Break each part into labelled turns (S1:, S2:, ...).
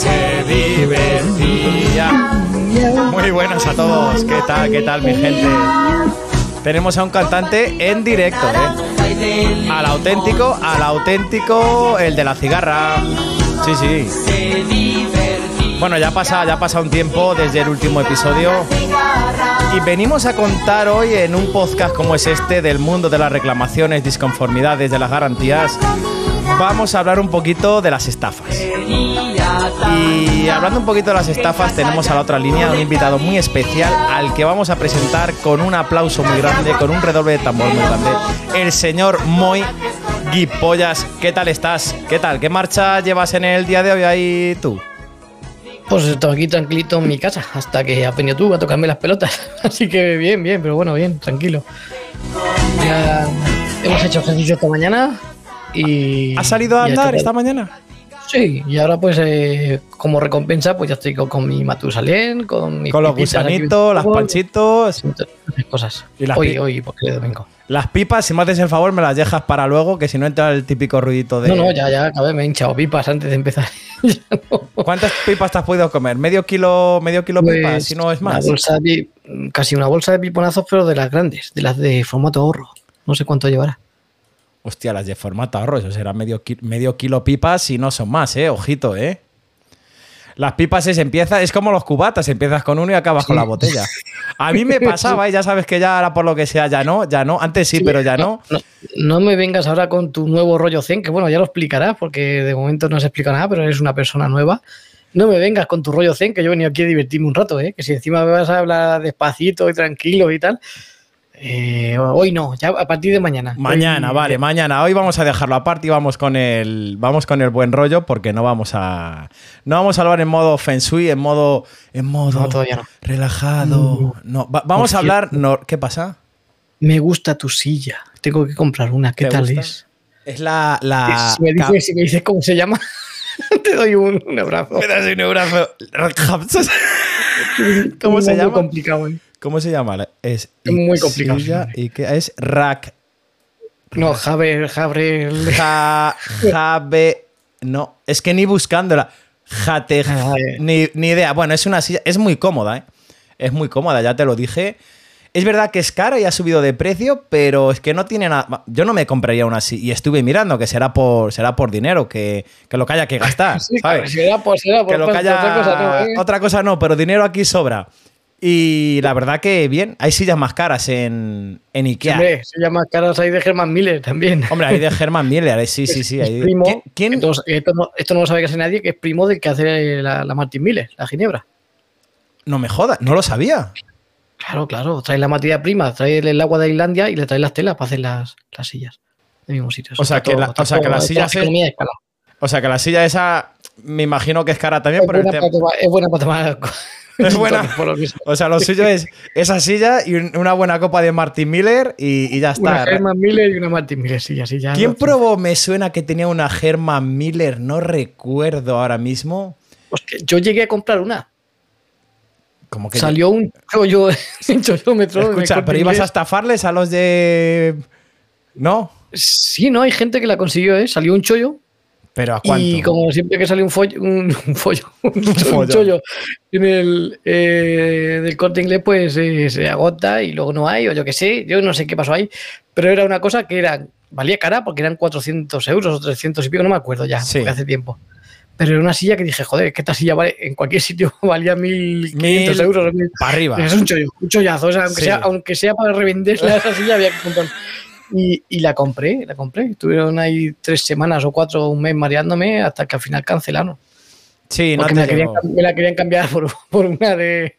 S1: Se divertía.
S2: Muy buenas a todos, ¿qué tal, qué tal mi gente? Tenemos a un cantante en directo, ¿eh? Al auténtico, al auténtico, el de la cigarra. Sí, sí. Bueno, ya pasa, ya pasa un tiempo desde el último episodio y venimos a contar hoy en un podcast como es este del mundo de las reclamaciones, disconformidades, de las garantías. Vamos a hablar un poquito de las estafas. Y hablando un poquito de las estafas, tenemos a la otra línea un invitado muy especial al que vamos a presentar con un aplauso muy grande, con un redoble de tambor muy grande, el señor Moy Guipollas. ¿Qué tal estás? ¿Qué tal? ¿Qué marcha llevas en el día de hoy ahí tú?
S3: Pues estoy aquí tranquilito en mi casa hasta que has venido tú a tocarme las pelotas. Así que bien, bien, pero bueno, bien, tranquilo. Hemos hecho ejercicio esta mañana y.
S2: ¿Has salido a andar esta mañana?
S3: Sí, y ahora pues eh, como recompensa pues ya estoy con, con mi Matusalén, con mi
S2: Con los gusanitos, las panchitos,
S3: cosas.
S2: Y las
S3: hoy, hoy, porque es domingo.
S2: las pipas. Si me haces el favor, me las dejas para luego, que si no entra el típico ruidito de.
S3: No, no, ya, ya, acabé, me he hinchado pipas antes de empezar. No.
S2: ¿Cuántas pipas te has podido comer? ¿Medio kilo, medio kilo
S3: Pues,
S2: pipas? Si no es
S3: una
S2: más.
S3: bolsa de casi una bolsa de piponazos, pero de las grandes, de las de formato ahorro. No sé cuánto llevará.
S2: Hostia, las de formato ahorro, eso será medio, medio kilo pipas y no son más, ¿eh? Ojito, ¿eh? Las pipas es empieza, es como los cubatas, empiezas con uno y acabas con la botella. A mí me pasaba, y ya sabes que ya ahora por lo que sea, ya no, ya no. Antes sí, pero ya no.
S3: No, no me vengas ahora con tu nuevo rollo zen, que bueno, ya lo explicarás, porque de momento no se explica nada, pero eres una persona nueva. No me vengas con tu rollo zen, que yo he venido aquí a divertirme un rato, ¿eh? que si encima me vas a hablar despacito y tranquilo y tal. Eh, hoy no, ya a partir de mañana.
S2: Mañana,
S3: Hoy-
S2: vale, mañana. Hoy vamos a dejarlo aparte y vamos con el, vamos con el buen rollo porque no vamos a, no vamos a hablar en modo feng shui, en modo, en modo
S3: No, no.
S2: relajado. No, va- vamos
S3: Por
S2: a hablar. No, ¿Qué pasa?
S3: Me gusta tu silla. Tengo que comprar una. ¿Qué
S2: ¿Te
S3: tal
S2: gusta?
S3: es?
S2: Es la, la.
S3: si, me dices, si me dices cómo se llama, te doy un, un abrazo.
S2: Me das un abrazo. ¿Cómo se llama?
S3: complicado, ¿eh?
S2: ¿Cómo se llama? Es
S3: muy complicado,
S2: y que es Rack.
S3: No, Javier, Javier.
S2: Ja, Jabe. No, es que ni buscándola. Jate.
S3: Ay.
S2: Ni, ni idea. Bueno, es una silla. Es muy cómoda, ¿eh? Es muy cómoda, ya te lo dije. Es verdad que es cara y ha subido de precio, pero es que no tiene nada. Yo no me compraría una así. Y estuve mirando que será por, será por dinero, que, que lo que haya que gastar.
S3: Sí, será por, será por
S2: que lo que
S3: pasta,
S2: haya-
S3: otra cosa no, ¿eh?
S2: otra cosa no, pero dinero aquí sobra. Y la verdad que bien, hay sillas más caras en, en Ikea. Hombre,
S3: Hombre, se llama caras ahí de Herman Miller también.
S2: hay de Herman Miller, sí, sí, sí. Hay de-
S3: primo,
S2: ¿Quién- quién-
S3: Entonces, esto, no, esto no lo sabe casi nadie, que es primo del que hace la, la Martin Miller, la Ginebra.
S2: No me jodas, no lo sabía.
S3: Claro, claro. Trae la materia prima, trae el agua de Islandia y le trae las telas para hacer las, las sillas. Mismo sitio.
S2: O sea, que la- o sea, que
S3: todo-
S2: sillas
S3: de escala.
S2: O sea que la silla esa, me imagino que es cara también
S3: Es
S2: por el tema.
S3: para tomar, es buena para tomar.
S2: Es buena. O sea, lo suyo es esa silla y un- una buena copa de Martin Miller y, y ya
S3: Una
S2: está.
S3: Herman Miller y una Martin Miller, sí, así ya.
S2: ¿Quién
S3: no-
S2: probó? Me suena que tenía una Herman Miller, no recuerdo ahora mismo.
S3: Hostia, yo llegué a comprar una.
S2: Como que
S3: Salió un chollo, en
S2: Escucha, pero ibas a estafarles a los de. ¿No?
S3: Sí, no, hay gente que la consiguió, ¿eh? Salió un chollo.
S2: Pero ¿a cuánto?
S3: Y como siempre que sale un follo, un, un follo, un,
S2: follo.
S3: chollo en el eh, del corte inglés, pues eh, se agota y luego no hay, o yo qué sé, yo no sé qué pasó ahí, pero era una cosa que era, valía cara porque eran 400 euros o 300 y pico, no me acuerdo ya,
S2: Sí.
S3: hace tiempo. Pero era una silla que dije, joder, que esta silla vale, en cualquier sitio valía 1500
S2: Mil
S3: euros.
S2: Para arriba.
S3: es un chollo, un chollazo. O sea, aunque,
S2: Sí.
S3: sea, aunque sea para revenderla esa silla, había que comprar. Y, y la compré, la compré. Estuvieron ahí tres semanas o cuatro, un mes mareándome hasta que al final cancelaron.
S2: Sí, no te
S3: me, la querían, me la querían cambiar por, por una de.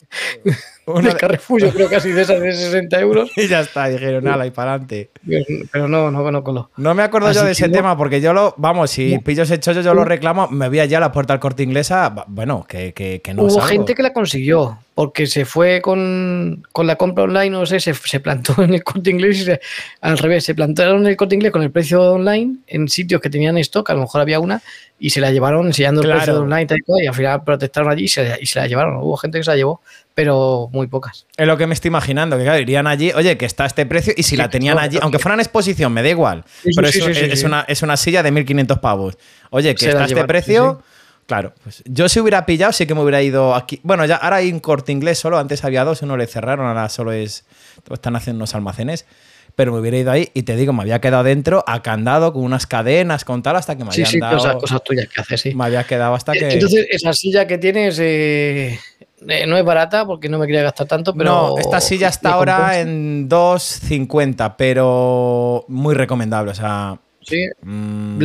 S3: El
S2: de-
S3: Carrefour, yo creo casi de esas de 60 euros.
S2: Y ya está, dijeron, ala, y para adelante.
S3: Pero no, no, no coló.
S2: No me acuerdo yo
S3: Así
S2: de ese
S3: no.
S2: tema porque yo lo, vamos, si
S3: No.
S2: pillo ese chollo, yo lo reclamo, me voy allá a la puerta del corte inglesa, bueno, que, que, que no
S3: Hubo
S2: salgo.
S3: gente que la consiguió, porque se fue con, con la compra online, no sé, se, se plantó en el corte inglés y se- al revés, se plantaron en el corte inglés con el precio online en sitios que tenían stock, a lo mejor había una, y se la llevaron enseñando
S2: Claro.
S3: el precio de online tal y, cual, y al final protestaron allí y se, y se la llevaron. Hubo gente que se la llevó, pero muy pocas.
S2: Es lo que me estoy imaginando, que claro, irían allí, oye, que está este precio, y si
S3: Sí,
S2: la tenían allí, aunque fuera en exposición, me da igual.
S3: Sí, sí,
S2: pero
S3: sí,
S2: es,
S3: sí, sí,
S2: es
S3: sí.
S2: Una, es una silla de 1500 pavos. Oye, que
S3: Se
S2: está este
S3: llevaron,
S2: precio.
S3: sí,
S2: Claro, pues yo si hubiera pillado, sí que me hubiera ido aquí. Bueno, ya ahora hay un corte inglés solo, antes había dos, uno le cerraron, ahora solo es. Están haciendo unos almacenes. Pero me hubiera ido ahí y te digo, me había quedado dentro a candado con unas cadenas, con tal, hasta que me
S3: Sí,
S2: habían
S3: sí,
S2: dado.
S3: cosas, cosas tuyas que haces, sí.
S2: Me había quedado hasta que.
S3: Entonces, esa silla que tienes eh, eh, no es barata porque no me quería gastar tanto, pero.
S2: no, esta silla está ahora en 2.50, pero muy recomendable. O sea.
S3: Sí,
S2: mm,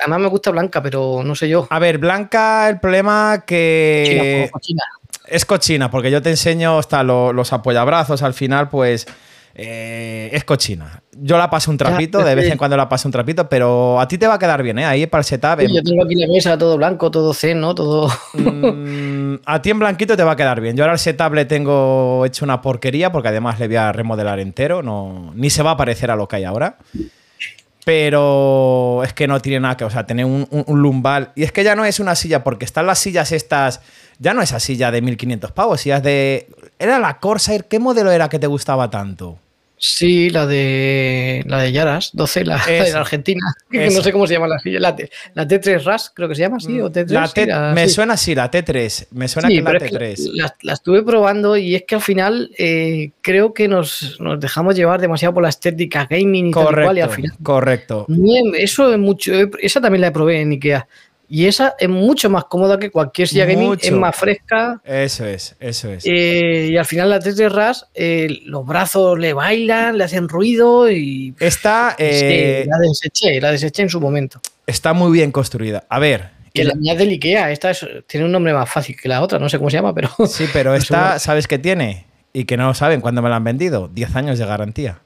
S3: además me gusta blanca, pero no sé yo.
S2: A ver, Blanca, el problema que
S3: como China.
S2: es cochina, porque yo te enseño hasta lo- los apoyabrazos al final, pues eh, es cochina. Yo la paso un trapito,
S3: Ya,
S2: de vez en cuando la paso un trapito, pero a ti te va a quedar bien, ¿eh? Ahí para el setup.
S3: Sí,
S2: en-
S3: yo tengo aquí la mesa todo blanco, todo zen, ¿no? Todo.
S2: Mm, a ti en blanquito te va a quedar bien. Yo ahora el setup le tengo hecho una porquería porque además le voy a remodelar entero. No, ni se va a parecer a lo que hay ahora. Pero es que no tiene nada que, o sea, tener un, un- un lumbar. Y es que ya no es una silla, porque están las sillas estas. Ya no esa silla de 1500 pavos, sillas de. Era la Corsair, ¿qué modelo era que te gustaba tanto?
S3: Sí, la de la de Yaras, 12, la, la de la Argentina.
S2: Esa.
S3: no sé cómo se llama la silla. La, T- la T3 RAS, creo que se llama así, o T3.
S2: La
S3: sí,
S2: T-
S3: la-
S2: me
S3: sí.
S2: suena así, la T3. Me suena
S3: Sí,
S2: que la
S3: pero es que
S2: T3.
S3: la, estuve probando y es que al final eh, creo que nos, nos dejamos llevar demasiado por la estética gaming y tal y
S2: correcto,
S3: cual, y al final
S2: correcto.
S3: Bien, eso es mucho. Esa también la probé en Ikea. Y esa es mucho más cómoda que cualquier silla gaming. Es más fresca.
S2: Eso es, eso es.
S3: eh, y al final la 3 de RAS, eh, los brazos le bailan, le hacen ruido y.
S2: Esta eh,
S3: sí, la deseché, la deseché en su momento.
S2: está muy bien construida. A ver.
S3: Que la mía es del Ikea, esta es- tiene un nombre más fácil que la otra, no sé cómo se llama, pero.
S2: sí, pero esta. ¿sabes qué tiene? Y que no saben cuándo me la han vendido. 10 años de garantía.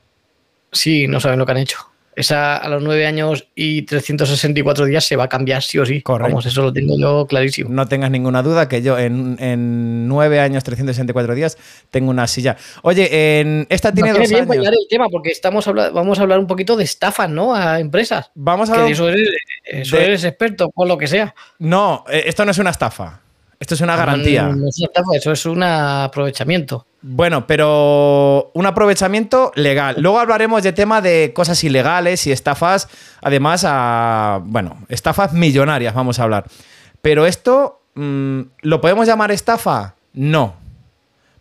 S3: Sí, no saben lo que han hecho. Esa a los 9 años y 364 días se va a cambiar sí o sí.
S2: Correcto.
S3: Vamos, eso lo tengo yo clarísimo.
S2: No tengas ninguna duda que yo en, en 9 años, 364 días, tengo una silla. Oye, en, esta tiene
S3: Nos
S2: dos
S3: bien
S2: años.
S3: el tema porque estamos vamos a hablar un poquito de estafas, ¿no? A empresas.
S2: Vamos a hablar.
S3: eso eres, eso
S2: de-
S3: eres experto, por lo que sea.
S2: No, eh, esto no es una estafa. Esto es una garantía.
S3: No, no es una estafa, eso es un aprovechamiento.
S2: Bueno, pero un aprovechamiento legal. Luego hablaremos de tema de cosas ilegales y estafas, además a, bueno, estafas millonarias vamos a hablar. Pero esto, mm, ¿lo podemos llamar estafa? No.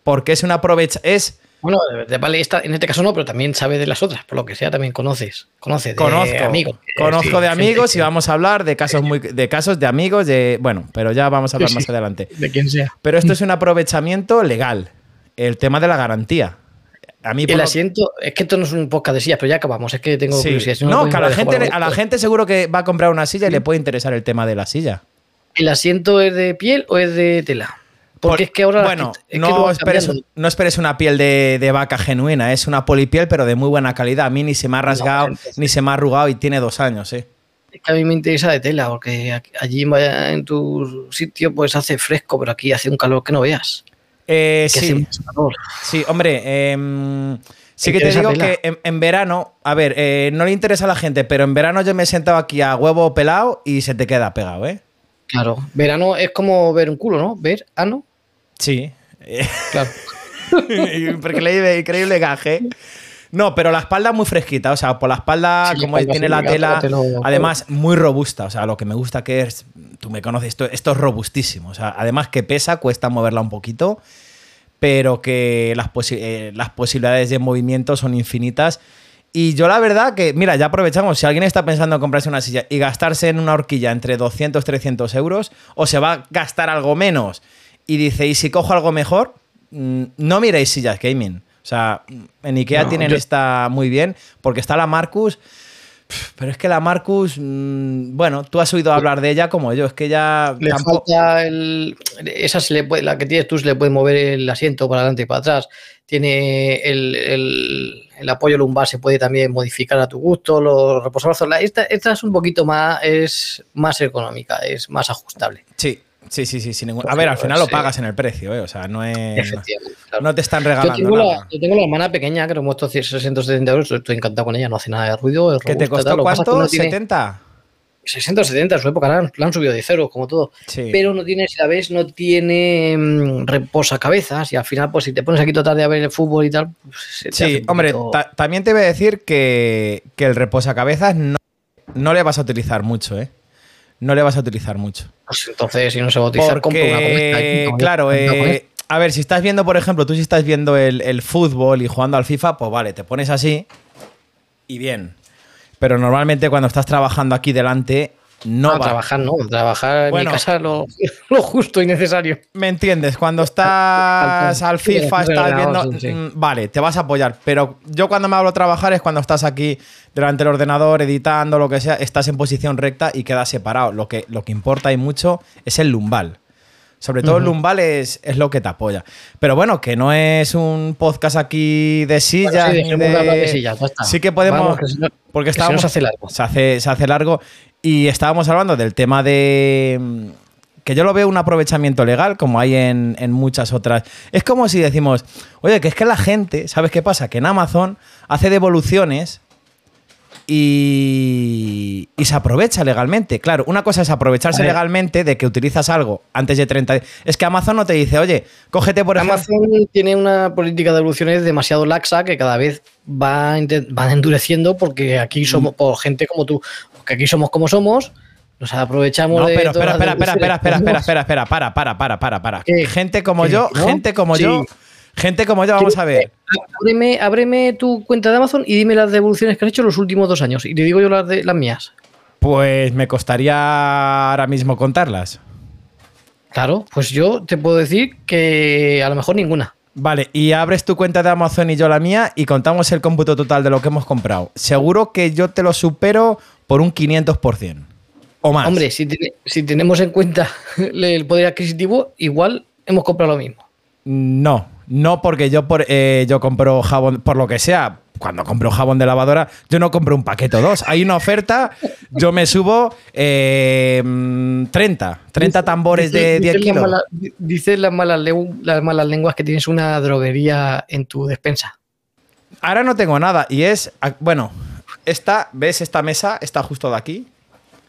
S2: Porque es una aprovecha es
S3: Bueno, de- de- en este caso no, pero también sabe de las otras, por lo que sea, también conoces. Conoces de
S2: conozco,
S3: amigos. Eh,
S2: conozco
S3: sí,
S2: de amigos y vamos a hablar de casos muy de casos de amigos de, bueno, pero ya vamos a hablar
S3: Sí,
S2: más adelante.
S3: De quien sea.
S2: Pero esto es un aprovechamiento legal. El tema de la garantía. A mí
S3: El asiento, es que esto no es un podcast de sillas, pero ya acabamos, es que tengo
S2: Sí.
S3: curiosidad. si no,
S2: que a la, gente, a la gente seguro que va a comprar una silla y le puede interesar el tema de la silla.
S3: ¿El asiento es de piel o es de tela? Porque
S2: Por-
S3: es que ahora.
S2: Bueno,
S3: es
S2: no, esperes, no esperes una piel de, de vaca genuina, es una polipiel, pero de muy buena calidad. A mí ni se me ha rasgado,
S3: entonces-
S2: ni se me ha arrugado y tiene dos años, ¿eh?
S3: Es que a mí me interesa de tela, porque allí en tu sitio pues hace fresco, pero aquí hace un calor que no veas.
S2: Eh, sí, sí, hombre, em, sí que te digo que en, en verano, a ver, eh, no le interesa a la gente, pero en verano yo me he sentado aquí a huevo pelado y se te queda pegado, ¿eh?
S3: Claro. Verano es como ver un culo, ¿no? Ver ano.
S2: Sí.
S3: Claro.
S2: increíble, increíble gaje. No, pero la espalda muy fresquita, o sea, por la espalda,
S3: Sí,
S2: como tiene la tela, además muy robusta, o sea, lo que me gusta que es, tú me conoces, esto, esto es robustísimo, o sea, además que pesa, cuesta moverla un poquito, pero que las, posi- eh, las posibilidades de movimiento son infinitas. Y yo la verdad que, mira, ya aprovechamos, si alguien está pensando en comprarse una silla y gastarse en una horquilla entre 200 300 euros, o se va a gastar algo menos y dice, ¿y si cojo algo mejor? Mm, No miréis sillas gaming. O sea, en Ikea
S3: No,
S2: tienen
S3: yo-
S2: esta muy bien, porque está la Marcus, Pero es que la Marcus, mm, bueno, tú has oído hablar de ella como yo, es que ya
S3: Le
S2: tampoco...
S3: falta el. Esa se le puede, la que tienes tú se le puede mover el asiento para adelante y para atrás. Tiene el, el- el apoyo lumbar, se puede también modificar a tu gusto. Los reposabrazos. La- Esta, esta es un poquito más, es más económica, es más ajustable.
S2: Sí, sí, sí, sí, sin ningún- A
S3: Pues
S2: ver,
S3: sí,
S2: al final lo
S3: sí.
S2: pagas en el precio, ¿eh? O sea, no es...
S3: Claro.
S2: No te están
S3: Yo
S2: regalando
S3: tengo, la,
S2: nada.
S3: yo tengo la hermana pequeña que nos hemos 670 euros. Estoy encantado con ella, no hace nada de ruido. es
S2: ¿Qué te costó cuánto?
S3: no tiene-
S2: ¿70?
S3: 670 en su época, la han, la han subido de cero, como todo.
S2: Sí.
S3: Pero no tiene, si la ves, no tiene mm, reposacabezas y al final, pues si te pones aquí toda tarde a ver el fútbol y tal, pues, se te
S2: Sí, hombre,
S3: poquito-
S2: ta- también te voy a decir que, que el reposacabezas no, no le vas a utilizar mucho, ¿eh? No le vas a utilizar mucho.
S3: pues entonces, si no se va a utilizar, compra una
S2: Porque,
S3: cometa.
S2: claro,
S3: una cometa.
S2: eh, a ver, si estás viendo, por ejemplo, tú si estás viendo el, el fútbol y jugando al FIFA, pues vale, te pones así y bien. Pero normalmente cuando estás trabajando aquí delante, no
S3: No,
S2: va.
S3: trabajar no, trabajar
S2: Bueno.
S3: en mi casa lo, lo justo y necesario.
S2: ¿Me entiendes? Cuando estás al FIFA, estás viendo.
S3: sí,
S2: mm, Vale, te vas a apoyar. Pero yo cuando me hablo trabajar es cuando estás aquí delante del ordenador, editando, lo que sea, estás en posición recta y quedas separado. Lo que, lo que importa y mucho es el lumbal. Sobre todo el lumbal es, es lo que te apoya. Pero bueno, que no es un podcast aquí de sillas.
S3: Bueno, sí,
S2: de-
S3: de sillas.
S2: Sí que podemos.
S3: Vamos, que si no-
S2: porque
S3: que si no
S2: estábamos.
S3: se hace largo.
S2: Se hace, se hace largo. Y estábamos hablando del tema de. mm, Que yo lo veo un aprovechamiento legal, como hay en, en muchas otras. Es como si decimos, oye, que es que la gente, ¿sabes qué pasa? Que en Amazon hace devoluciones y, y se aprovecha legalmente. Claro, una cosa es aprovecharse legalmente de que utilizas algo antes de 30 días. Es que Amazon no te dice, oye, cógete por ejemplo.
S3: Amazon tiene una política de devoluciones demasiado laxa que cada vez va, va endureciendo porque aquí somos
S2: Mm.
S3: por gente como tú, porque aquí somos como somos, nos aprovechamos
S2: No,
S3: de
S2: pero
S3: todas
S2: espera, espera, espera, espera, espera, espera, espera, espera, para, para, para, para, para.
S3: ¿Qué?
S2: Gente como
S3: ¿Qué?
S2: yo,
S3: ¿No?
S2: gente como
S3: Sí.
S2: yo, gente como yo, vamos a ver.
S3: Ábreme, ábreme tu cuenta de Amazon y dime las devoluciones que has hecho los últimos dos años. Y te digo yo las, de, las mías.
S2: Pues me costaría ahora mismo contarlas.
S3: Claro, pues yo te puedo decir que a lo mejor ninguna.
S2: Vale, y abres tu cuenta de Amazon y yo la mía y contamos el cómputo total de lo que hemos comprado. Seguro que yo te lo supero por un 500%. O más.
S3: Hombre, si, si tenemos en cuenta el poder adquisitivo, igual hemos comprado lo mismo.
S2: No, no porque yo por eh, yo compro jabón, por lo que sea, cuando compro jabón de lavadora, yo no compro un paquete o dos. Hay una oferta, yo me subo eh, mm, 30, 30 tambores de
S3: Dice-
S2: 10
S3: dicen las
S2: kilos.
S3: malas- di- Dicen las malas, las malas lenguas que tienes una droguería en tu despensa.
S2: Ahora no tengo nada y es, ah, bueno, esta, ¿ves esta mesa? Está justo de aquí.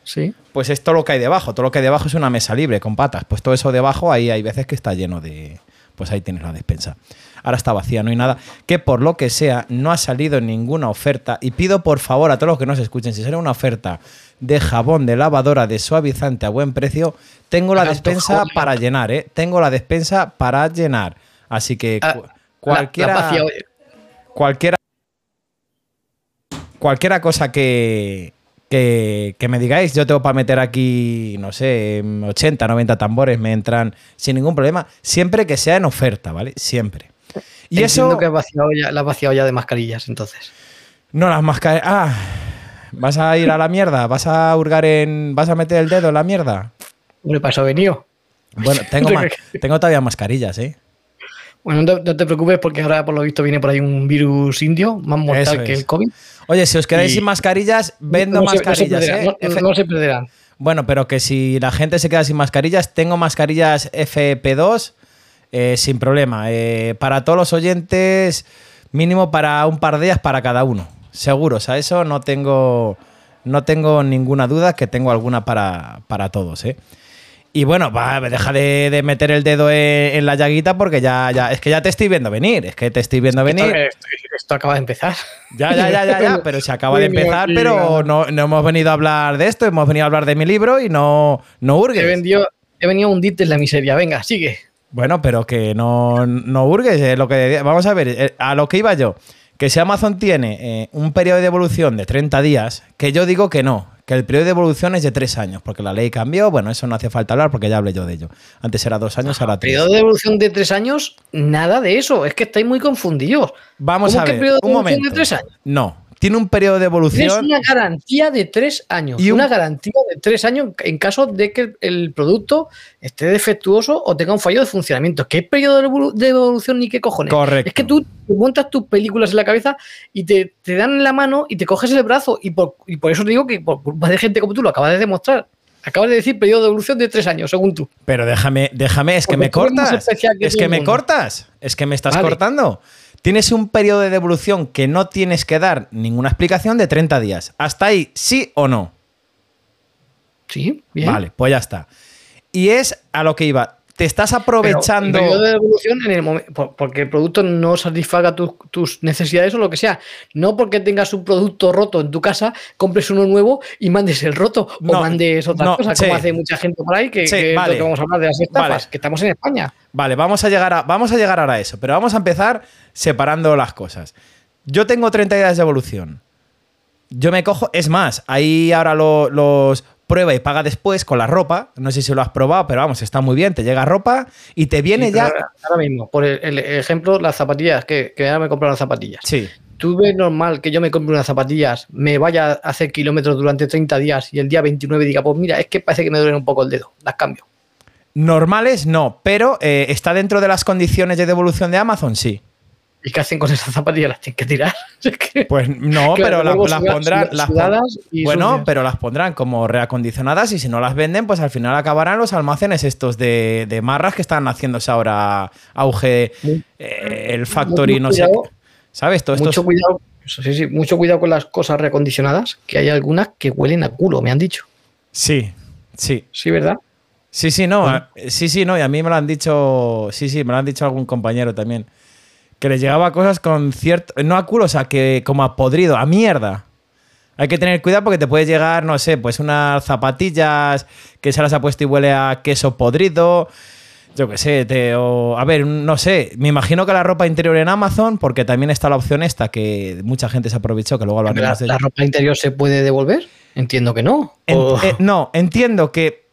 S3: Sí.
S2: Pues es todo lo que hay debajo. Todo lo que hay debajo es una mesa libre con patas. Pues todo eso debajo, ahí hay veces que está lleno de. Pues ahí tienes la despensa. Ahora está vacía, no hay nada. Que por lo que sea, no ha salido ninguna oferta. Y pido por favor a todos los que nos escuchen, si sale una oferta de jabón de lavadora de suavizante a buen precio, tengo la despensa para llenar, ¿eh? Tengo la despensa para llenar. Así que
S3: Ah,
S2: cu- cualquiera
S3: la vacía, oye,
S2: cualquiera cualquiera cosa que, que, que me digáis, yo tengo para meter aquí, no sé, 80, 90 tambores, me entran sin ningún problema, siempre que sea en oferta, ¿vale? Siempre. Y
S3: entiendo
S2: eso,
S3: que has vaciado ya, la has vaciado ya de mascarillas, entonces.
S2: no las mascarillas. Ah, vas a ir a la mierda, vas a hurgar en. vas a meter el dedo en la mierda.
S3: Hombre, he venido.
S2: Bueno, tengo, tengo todavía mascarillas, ¿eh?
S3: Bueno, no te, no te preocupes porque ahora por lo visto viene por ahí un virus indio más mortal que el COVID.
S2: Oye, si os quedáis
S3: Y-
S2: sin mascarillas, vendo
S3: No se- no se
S2: mascarillas,
S3: perderán,
S2: ¿eh?
S3: no- se perderán.
S2: Bueno, pero que si la gente se queda sin mascarillas, tengo mascarillas FP2 eh, sin problema. Eh, para todos los oyentes, mínimo para un par de días para cada uno. Seguros, a eso no tengo, no tengo ninguna duda que tengo alguna para, para todos. ¿eh? Y bueno, va, deja de, de meter el dedo en, en la llaguita porque ya, ya, es que ya te estoy viendo venir, es que te estoy viendo venir.
S3: Esto, esto acaba de empezar.
S2: Ya, ya, ya, ya, ya, pero se acaba de empezar, pero no, no hemos venido a hablar de esto, hemos venido a hablar de mi libro y no, no hurgues.
S3: He, vendido, he venido a hundirte en la miseria. Venga, sigue.
S2: Bueno, pero que no, no hurgues, es lo que vamos a ver, eh, a lo que iba yo, que si Amazon tiene eh, un periodo de devolución de 30 días, que yo digo que no, que el periodo de devolución es de 3 años, porque la ley cambió, bueno, eso no hace falta hablar porque ya hablé yo de ello. Antes era 2 años, ahora 3.
S3: Periodo de devolución de tres años, nada de eso. Es que estáis muy confundidos.
S2: Vamos
S3: ¿Cómo
S2: a
S3: que
S2: ver,
S3: periodo de
S2: un momento.
S3: de tres años?
S2: No, tiene un periodo de evolución.
S3: una garantía de tres años.
S2: Y un-
S3: Una garantía de tres años en caso de que el producto esté defectuoso o tenga un fallo de funcionamiento. ¿Qué periodo de evolu- de evolución ni qué cojones?
S2: Correcto.
S3: Es que tú montas tus películas en la cabeza y te, te dan la mano y te coges el brazo. Y por, y por eso te digo que por culpa de gente como tú lo acabas de demostrar. Acabas de decir periodo de evolución de tres años, según tú.
S2: Pero déjame, déjame, es que me cortas.
S3: que
S2: Es que me
S3: mundo.
S2: cortas. Es que me estás
S3: Vale.
S2: cortando. Tienes un periodo de devolución que no tienes que dar ninguna explicación de 30 días. ¿Hasta ahí sí o no?
S3: Sí, bien.
S2: Vale, pues ya está. Y es a lo que iba. Te estás aprovechando.
S3: de evolución en el momento, por- porque el producto no satisfaga tus, tus necesidades o lo que sea. No porque tengas un producto roto en tu casa, compres uno nuevo y mandes el roto
S2: No,
S3: o mandes otra
S2: no,
S3: cosa,
S2: sí.
S3: como hace mucha gente por ahí, que,
S2: Sí,
S3: que es
S2: vale.
S3: lo que vamos a hablar de las estafas,
S2: Vale.
S3: que estamos en España.
S2: Vale, vamos a, llegar a, vamos a llegar ahora a eso, pero vamos a empezar separando las cosas. Yo tengo 30 días de evolución. Yo me cojo, es más, ahí ahora lo- los prueba y paga después con la ropa. No sé si lo has probado, pero vamos, está muy bien. Te llega ropa y te viene
S3: Sí,
S2: ya.
S3: Ahora, ahora mismo, por el, el ejemplo, las zapatillas, que, que ahora me compraron las zapatillas.
S2: Sí.
S3: ¿Tú ves normal que yo me compre unas zapatillas, me vaya a hacer kilómetros durante 30 días y el día 29 diga, pues mira, es que parece que me duele un poco el dedo, las cambio?
S2: Normales no, pero eh, está dentro de las condiciones de devolución de Amazon, sí.
S3: ¿Y qué hacen con esas zapatillas? ¿Las tienen que tirar? Es que-
S2: Pues no,
S3: Claro,
S2: pero la- las pondrán.
S3: suda-
S2: las pon-
S3: sudadas y
S2: bueno,
S3: sucias.
S2: pero las pondrán como reacondicionadas y si no las venden, pues al final acabarán los almacenes estos de, de marras que están haciéndose ahora auge eh, el factory,
S3: mucho
S2: no sé.
S3: cuidado.
S2: ¿Sabes? Todo esto
S3: mucho
S2: es-
S3: cuidado, sí, sí, mucho cuidado con las cosas reacondicionadas, que hay algunas que huelen a culo, me han dicho.
S2: Sí, sí.
S3: Sí, ¿verdad?
S2: Sí, sí, no. a- Sí, sí, no. Y a mí me lo han dicho. Sí, sí, me lo han dicho algún compañero también. Que les llegaba cosas con cierto. No a culo, o sea, que como a podrido, a mierda. Hay que tener cuidado porque te puede llegar, no sé, pues unas zapatillas que se las ha puesto y huele a queso podrido. Yo qué sé, te, o, a ver, no sé. Me imagino que la ropa interior en Amazon, porque también está la opción esta que mucha gente se aprovechó, que luego
S3: ¿La,
S2: hablaremos de
S3: la ropa interior se puede devolver? Entiendo que no.
S2: eh, no, entiendo que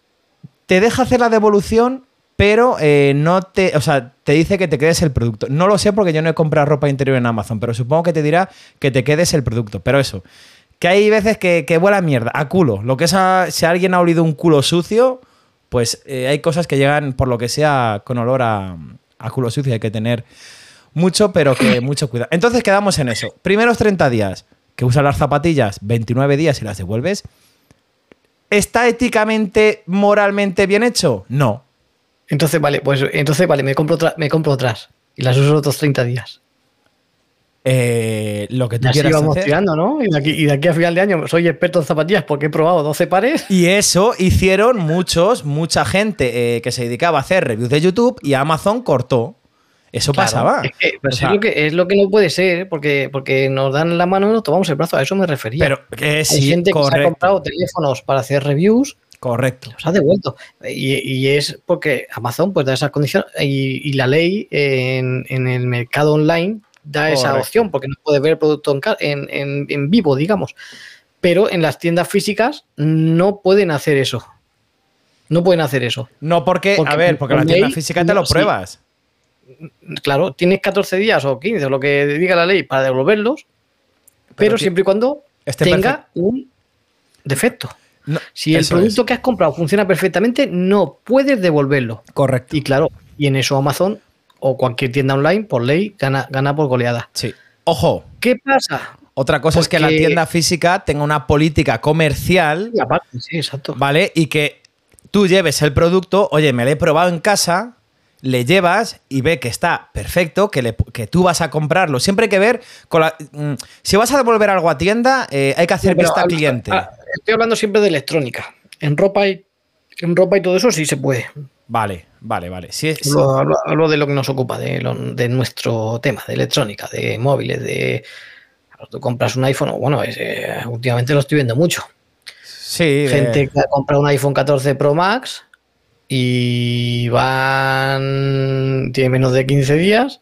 S2: te deja hacer la devolución, pero eh, no te. O sea, te dice que te quedes el producto. No lo sé porque yo no he comprado ropa interior en Amazon, pero supongo que te dirá que te quedes el producto. Pero eso, que hay veces que, que huele a mierda, a culo. Lo que es a- si alguien ha olido un culo sucio, pues eh, hay cosas que llegan, por lo que sea, con olor a, a culo sucio. Hay que tener mucho, pero que mucho cuidado. Entonces quedamos en eso. Primeros 30 días que usas las zapatillas, 29 días y las devuelves. ¿Está éticamente, moralmente bien hecho? No.
S3: Entonces, vale, pues entonces, vale, me compro, otra, me compro otras y las uso otros 30 días.
S2: Eh, lo que tú
S3: Y así
S2: quieras
S3: vamos
S2: hacer.
S3: tirando, ¿no? Y de, aquí, y de aquí a final de año soy experto en zapatillas porque he probado 12 pares.
S2: Y eso hicieron muchos, mucha gente eh, que se dedicaba a hacer reviews de YouTube y Amazon cortó. Eso
S3: Claro,
S2: pasaba.
S3: Es, que, pero
S2: O
S3: es
S2: sea,
S3: lo que, es lo que no puede ser, porque, porque nos dan la mano y nos tomamos el brazo. A eso me refería.
S2: pero que
S3: Hay
S2: sí,
S3: gente que se ha comprado teléfonos para hacer reviews
S2: correcto.
S3: los ha devuelto. Y, y es porque Amazon pues da esas condiciones y, y la ley en, en el mercado online da esa opción porque no puedes ver el producto en, en- en- en vivo, digamos. Pero en las tiendas físicas no pueden hacer eso. No pueden hacer eso.
S2: No porque,
S3: Porque
S2: a ver, porque la
S3: con
S2: tienda física te lo
S3: sí.
S2: pruebas.
S3: Claro, tienes 14 días o 15, o lo que diga la ley, para devolverlos, pero, siempre y cuando tenga un defecto.
S2: No,
S3: Si el producto
S2: es.
S3: que has comprado funciona perfectamente, no puedes devolverlo.
S2: Correcto.
S3: Y claro, y en eso Amazon o cualquier tienda online, por ley, gana, gana por goleada.
S2: Sí. Ojo,
S3: ¿Qué pasa?
S2: otra cosa es que la tienda física tenga una política comercial
S3: Y aparte, sí, exacto.
S2: ¿vale? Y que tú lleves el producto, oye, me lo he probado en casa, le llevas y ve que está perfecto, que, le- que tú vas a comprarlo. Siempre hay que ver, con la- mm, si vas a devolver algo a tienda, eh, hay que hacer
S3: Pero
S2: vista
S3: hablo-
S2: cliente.
S3: ah, Estoy hablando siempre de electrónica. En ropa y, en ropa y todo eso sí se puede.
S2: Vale, vale, vale. Sí, sí.
S3: Hablo, hablo- hablo de lo que nos ocupa, de, lo- de nuestro tema, de electrónica, de móviles, de... Tú compras un iPhone, bueno, es, eh, últimamente lo estoy viendo mucho.
S2: Sí,
S3: Gente que ha comprado un iPhone 14 Pro Max y van. tiene menos de 15 días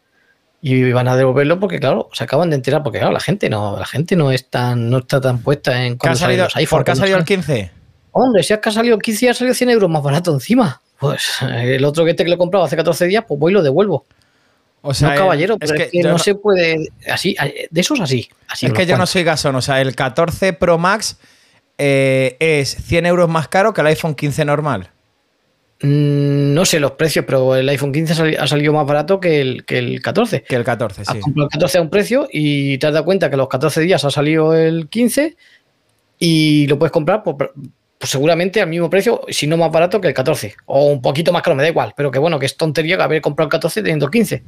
S3: y van a devolverlo porque, claro, se acaban de enterar. Porque, claro, la gente no, la gente no es tan, no está tan puesta en
S2: ¿Qué ha
S3: cuando
S2: salido,
S3: los iPhone.
S2: ¿Por qué ha salido el
S3: salen-
S2: 15?
S3: Hombre, si es que ha salido el 15 y ha salido 100 euros más barato encima. Pues eh, el otro que este que lo he comprado hace 14 días, pues voy y lo devuelvo.
S2: O sea,
S3: no, caballero,
S2: es
S3: pero
S2: que
S3: es que no,
S2: no-
S3: se puede. Así, de esos así. así
S2: Es que yo no soy gasón, o sea, el 14 Pro Max eh, es 100 euros más caro que el iPhone 15 normal.
S3: Mm, No sé los precios, pero el iPhone 15 ha sali- ha salido más barato que el, que el 14.
S2: Que el 14,
S3: Has
S2: sí.
S3: comprado el 14 a un precio y te has dado cuenta que a los 14 días ha salido el 15 y lo puedes comprar por, pues seguramente al mismo precio, si no más barato que el 14. O un poquito más caro, me da igual. Pero que bueno, que es tontería que haber comprado el 14 teniendo el 15.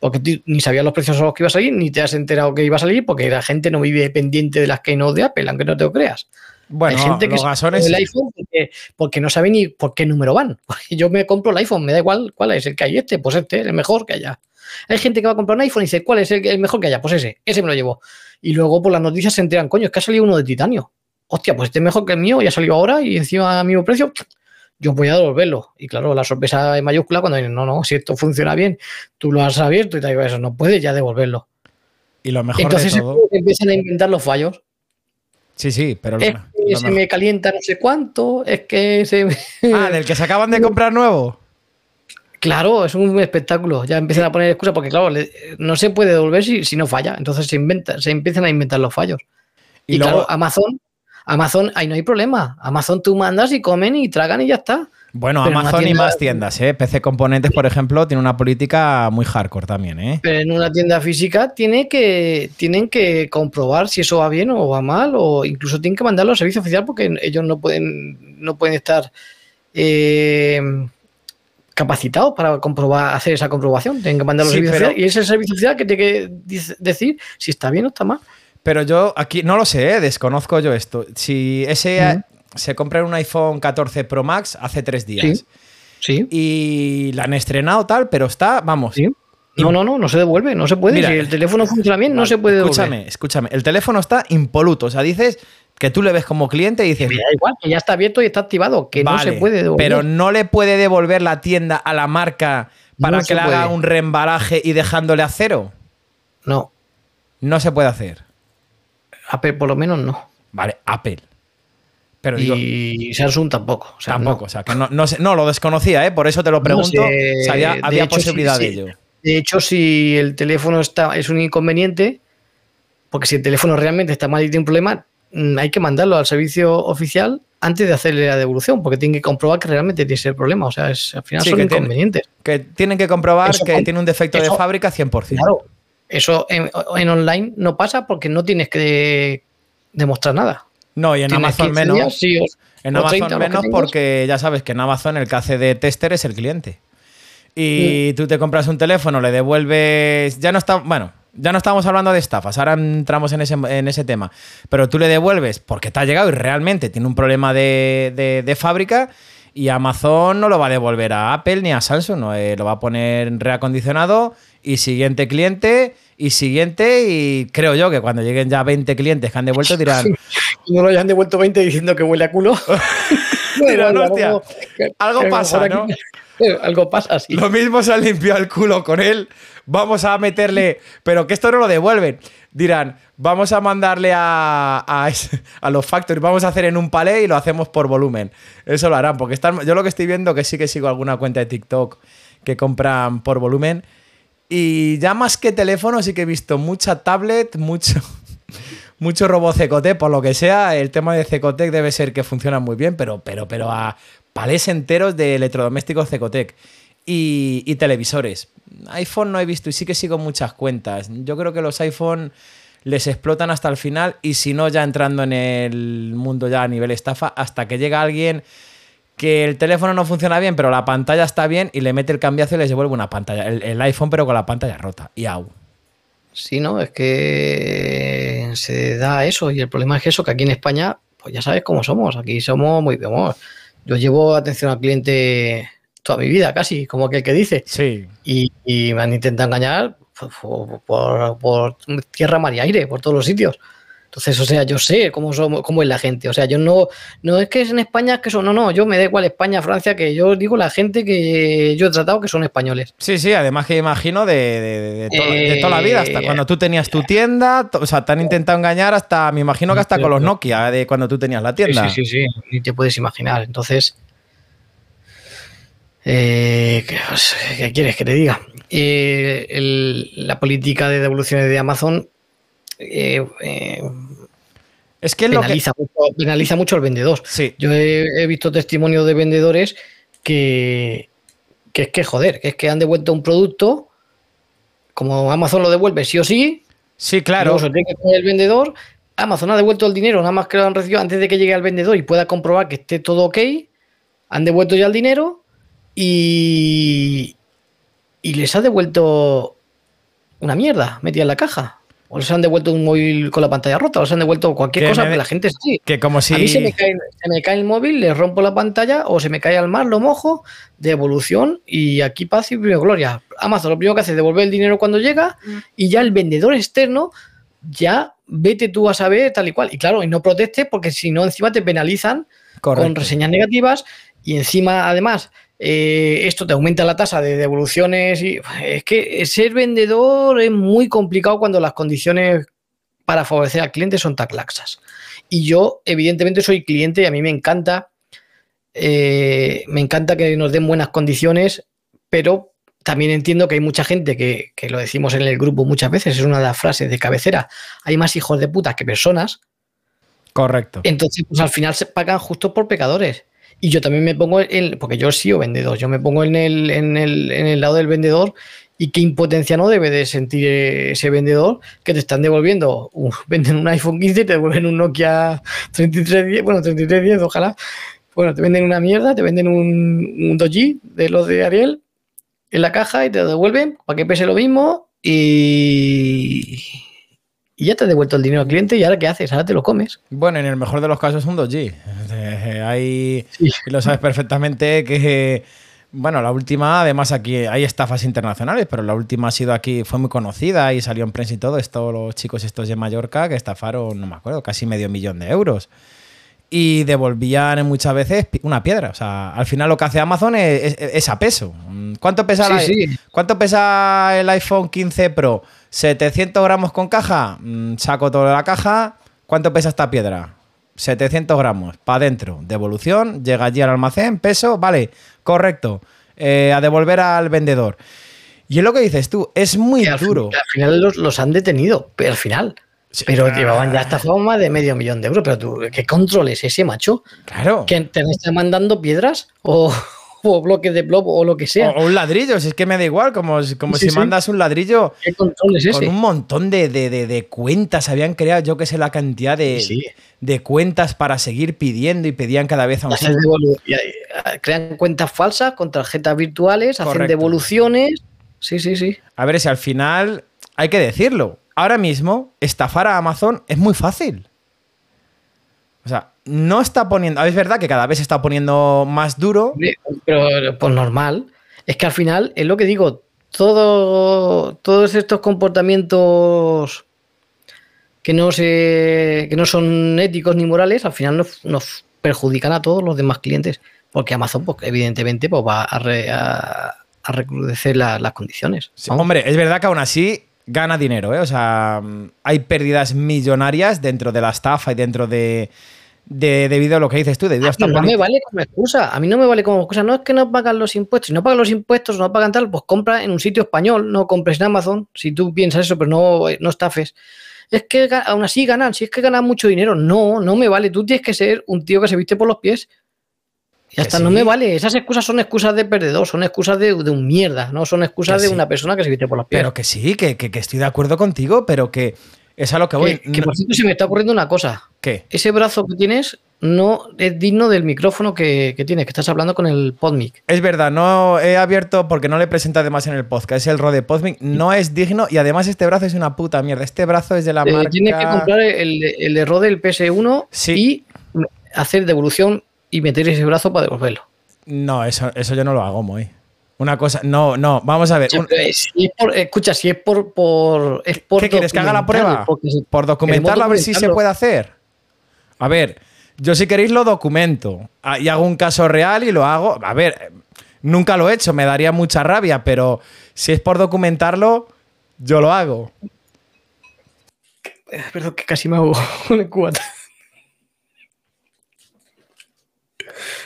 S3: Porque ni sabías los precios a los que iba a salir, ni te has enterado que iba a salir, porque la gente no vive pendiente de las keynote de Apple, aunque no te lo creas.
S2: Bueno,
S3: Hay gente que
S2: los gasones.
S3: el iPhone porque, porque no sabe ni por qué número van. Yo me compro el iPhone, me da igual cuál es el que hay este, pues este, el mejor que haya. Hay gente que va a comprar un iPhone y dice, ¿cuál es el, mejor que haya? Pues ese, ese me lo llevo. Y luego por las noticias se enteran, coño, es que ha salido uno de titanio. Hostia, pues este es mejor que el mío y ha salido ahora y encima a mismo precio, yo voy a devolverlo. Y claro, la sorpresa en mayúscula cuando dicen, no, no, si esto funciona bien, tú lo has abierto y te digo eso, no puedes ya devolverlo.
S2: Y lo mejor
S3: Entonces
S2: de todo.
S3: empiezan a inventar los fallos.
S2: Sí, sí, pero
S3: Es que se me calienta no sé cuánto, es que se.
S2: Ah, del que se acaban de comprar nuevo.
S3: Claro, es un espectáculo. Ya empiezan a poner excusas porque, claro, no se puede devolver si, si no falla. Entonces se inventa, se empiezan a inventar los fallos.
S2: Y,
S3: Y,
S2: luego,
S3: claro, Amazon, Amazon, ahí no hay problema. Amazon tú mandas y comen y tragan y ya está.
S2: Bueno,
S3: pero
S2: Amazon y más tiendas, ¿eh? PC Componentes, por ejemplo, tiene una política muy hardcore también, ¿eh?
S3: Pero en una tienda física tiene que, tienen que comprobar si eso va bien o va mal, o incluso tienen que mandarlo al servicio oficial porque ellos no pueden, no pueden estar eh, capacitados para comprobar, hacer esa comprobación. Tienen que mandarlo al
S2: Sí,
S3: servicio
S2: pero-
S3: oficial y es el servicio oficial que tiene que decir si está bien o está mal.
S2: Pero yo aquí no lo sé, ¿eh? desconozco yo esto. Si ese se compra un iPhone 14 Pro Max hace tres días
S3: Sí. Sí.
S2: y la han estrenado tal, pero está, vamos.
S3: Sí. No, no, no, no se devuelve, no se puede.
S2: Mira,
S3: si el teléfono funciona bien, no se puede devolver.
S2: Escúchame, escúchame. El teléfono está impoluto. O sea, dices que tú le ves como cliente y dices.
S3: Me da igual, que ya está abierto y está activado, que no se puede devolver.
S2: Pero no le puede devolver la tienda a la marca para
S3: No
S2: que le haga
S3: puede.
S2: un reembalaje y dejándole a cero.
S3: No,
S2: No se puede hacer.
S3: Apple por lo menos no.
S2: Vale, Apple. Pero digo,
S3: y Samsung tampoco. O sea,
S2: tampoco.
S3: no.
S2: O sea, que no, no, sé- no, lo desconocía, ¿eh? Por eso te lo pregunto.
S3: Sé,
S2: había,
S3: hecho,
S2: posibilidad
S3: sí.
S2: de ello.
S3: De hecho, si el teléfono está, es un inconveniente, porque si el teléfono realmente está mal y tiene un problema, mm, hay que mandarlo al servicio oficial antes de hacerle la devolución, porque tienen que comprobar que realmente tiene ese problema. O sea, es, al final
S2: Sí,
S3: son
S2: que
S3: inconvenientes.
S2: Que tienen que comprobar
S3: Eso
S2: que tiene un defecto de fábrica 100%.
S3: Claro, eso en, en online no pasa porque no tienes que demostrar nada.
S2: No, y en Amazon
S3: 15
S2: menos.
S3: días, sí, o-
S2: En Amazon
S3: 30, lo que
S2: menos porque ya sabes que en Amazon el que hace de tester es el cliente.
S3: Mm.
S2: Y tú te compras un teléfono, le devuelves. Ya no está. Bueno, ya no estamos hablando de estafas, ahora entramos en ese, en ese tema. Pero tú le devuelves porque te ha llegado y realmente tiene un problema de, de- de fábrica. Y Amazon no lo va a devolver a Apple ni a Samsung, no, eh, lo va a poner reacondicionado y siguiente cliente y siguiente y creo yo que cuando lleguen ya 20 clientes que han devuelto dirán,
S3: no lo hayan devuelto 20 diciendo que huele a culo.
S2: Dirán,
S3: Bueno,
S2: hostia,
S3: algo-
S2: algo pasa,
S3: aquí- Algo pasa, sí.
S2: Lo mismo se han limpiado el culo con él. Vamos a meterle. Pero que esto no lo devuelven. Dirán, vamos a mandarle a, a los factories, vamos a hacer en un palé y lo hacemos por volumen. Eso lo harán, porque están, yo lo que estoy viendo que sí que sigo alguna cuenta de TikTok que compran por volumen. Y ya más que teléfono, sí que he visto mucha tablet, mucho, mucho robot Cecotec, por lo que sea. El tema de Cecotec debe ser que funciona muy bien, pero, pero, pero a palés enteros de electrodomésticos Cecotec. Y, y televisores. iPhone no he visto y sí que sigo muchas cuentas. Yo creo que los iPhone les explotan hasta el final y si no, ya entrando en el mundo ya a nivel estafa, hasta que llega alguien que el teléfono no funciona bien, pero la pantalla está bien y le mete el cambiazo y les devuelve una pantalla. El, el iPhone, pero con la pantalla rota. Y au.
S3: Sí, no, es que se da eso y el problema es que eso, que aquí en España, pues ya sabes cómo somos, aquí somos muy vamos, Yo llevo atención al cliente toda mi vida, casi, como aquel que dice,
S2: Sí.
S3: y, y me han intentado engañar por, por- por tierra, mar y aire, por todos los sitios. Entonces, o sea, yo sé cómo, somos, cómo es la gente. O sea, yo no, no es que es en España, es que son, no, no, yo me da igual España, Francia, que yo digo la gente que yo he tratado que son españoles.
S2: Sí, sí, además que imagino de, de- de- de to- de toda la vida, hasta
S3: Eh,
S2: cuando tú tenías tu tienda, o sea, te han intentado engañar hasta, me imagino que hasta con los Nokia, de cuando tú tenías la tienda.
S3: Sí, sí, sí, sí, ni te puedes imaginar. Entonces, Eh, ¿qué, qué quieres que te diga? Eh, el- la política de devoluciones de Amazon eh, eh,
S2: Es que es lo que.
S3: penaliza, mucho, penaliza mucho al vendedor.
S2: Sí,
S3: Yo he, he visto testimonios de vendedores que, que es que, joder, que es que han devuelto un producto, como Amazon lo devuelve sí o sí,
S2: sí,
S3: claro.
S2: claro.
S3: se tiene que poner el vendedor, Amazon ha devuelto el dinero, nada más que lo han recibido antes de que llegue al vendedor y pueda comprobar que esté todo ok, han devuelto ya el dinero y, y les ha devuelto una mierda metida en la caja. O les han devuelto un móvil con la pantalla rota, o les han devuelto cualquier
S2: Que
S3: cosa,
S2: me-
S3: que la gente así.
S2: Que como si.
S3: A mí se me, cae, se me cae el móvil, le rompo la pantalla o se me cae al mar, lo mojo, devolución y aquí paz y gloria. Amazon lo primero que hace es devolver el dinero cuando llega y ya el vendedor externo ya vete tú a saber tal y cual. Y claro, y no protestes porque si no encima te penalizan con reseñas negativas y encima además eh, esto te aumenta la tasa de devoluciones y es que ser vendedor es muy complicado cuando las condiciones para favorecer al cliente son tan laxas. Y yo evidentemente soy cliente y a mí me encanta eh, me encanta que nos den buenas condiciones, pero también entiendo que hay mucha gente que, que lo decimos en el grupo muchas veces, es una de las frases de cabecera, hay más hijos de puta que personas,
S2: Correcto.
S3: entonces, pues al final se pagan justo por pecadores. Y yo también me pongo en, porque yo he sido vendedor, yo me pongo en el, en el, en el lado del vendedor y qué impotencia no debe de sentir ese vendedor que te están devolviendo, venden un iPhone 15 y te devuelven un Nokia 3310, bueno, 3310, ojalá. Bueno, te venden una mierda, te venden un, un 2G de los de Ariel en la caja y te lo devuelven para que pese lo mismo y, y ya te ha devuelto el dinero al cliente y ahora qué haces, ahora te lo comes.
S2: Bueno, en el mejor de los casos un 2G. Eh,
S3: Sí.
S2: y lo sabes perfectamente que, bueno, la última, además aquí hay estafas internacionales, pero la última ha sido aquí, fue muy conocida y salió en prensa y todo, esto, los chicos estos de Mallorca que estafaron, no me acuerdo, casi medio millón de euros. Y devolvían muchas veces una piedra. O sea, al final lo que hace Amazon es, es- es a peso. ¿Cuánto pesa,
S3: Sí,
S2: la-
S3: sí.
S2: ¿Cuánto pesa el iPhone 15 Pro? ¿700 gramos con caja? Mm, Saco toda la caja. ¿Cuánto pesa esta piedra? 700 gramos. Para adentro. Devolución. Llega allí al almacén. Peso. Vale. Correcto. Eh, a devolver al vendedor. Y es lo que dices tú. Es muy
S3: Que
S2: duro.
S3: fin- al final los, los han detenido, pero al final.
S2: Sí.
S3: Pero llevaban ya esta forma de medio millón de euros. Pero tú, ¿qué control es ese, macho?
S2: Claro.
S3: ¿Que te están mandando piedras? O, o bloques de blob o lo que sea.
S2: O, o un ladrillo. Si es que me da igual. Como, si- como
S3: Sí,
S2: si
S3: sí.
S2: mandas un ladrillo.
S3: ¿Qué control es
S2: Con
S3: ese?
S2: un montón de, de- de- de cuentas. Habían creado, yo que sé, la cantidad de,
S3: Sí.
S2: de cuentas para seguir pidiendo y pedían cada vez a un
S3: eh, crean cuentas falsas con tarjetas virtuales, hacen devoluciones. Sí, sí, sí.
S2: A ver si al final hay que decirlo. Ahora mismo, estafar a Amazon es muy fácil. O sea, no está poniendo. Es verdad que cada vez se está poniendo más duro.
S3: Pero pues normal. Es que al final, es lo que digo, todo, todos estos comportamientos que no, se, que no son éticos ni morales, al final nos, nos perjudican a todos los demás clientes. Porque Amazon, pues, evidentemente, pues, va a, re- a- a recrudecer la- las condiciones.
S2: Sí. Hombre, es verdad que aún así gana dinero, ¿eh? O sea, hay pérdidas millonarias dentro de la estafa y dentro de. De debido a lo que dices tú, debido a esta
S3: no me vale como excusa. A mí no me vale como excusa. No es que no pagan los impuestos. Si no pagan los impuestos, no pagan tal, pues compra en un sitio español, no compres en Amazon. Si tú piensas eso, pero no, no estafes. Es que aún así ganan, si es que ganan mucho dinero. No, no me vale. Tú tienes que ser un tío que se viste por los pies.
S2: Que
S3: está,
S2: sí.
S3: no me vale. Esas excusas son excusas de perdedor, son excusas de, de un mierda, no son excusas
S2: Que
S3: de
S2: sí.
S3: una persona que se viste por los pies.
S2: Pero que sí, que, que- que estoy de acuerdo contigo, pero que es a lo que voy.
S3: que, por cierto se me está ocurriendo una cosa.
S2: ¿Qué?
S3: Ese brazo que tienes no es digno del micrófono que, que tienes, que estás hablando con el PodMic.
S2: Es verdad, no he abierto porque no le presenta además en el podcast. Es el Rode Podmic, no es digno y además este brazo es una puta mierda. Este brazo es de la
S3: Eh,
S2: marca.
S3: Tienes que comprar el, el error del PS1
S2: Sí.
S3: y hacer devolución y meter ese brazo para devolverlo.
S2: No, eso, eso yo no lo hago, Moy. Una cosa, no, no, vamos a ver.
S3: O sea,
S2: un-
S3: pero, si es por- escucha, si es por, por, es por
S2: ¿Qué quieres? ¿Que haga la prueba?
S3: si-
S2: Por documentarlo, a ver si se puede hacer. A ver, yo si queréis lo documento ah, y hago un caso real y lo hago. A ver, nunca lo he hecho, me daría mucha rabia, pero si es por documentarlo, yo lo hago.
S3: Perdón, que casi me hago el cubata.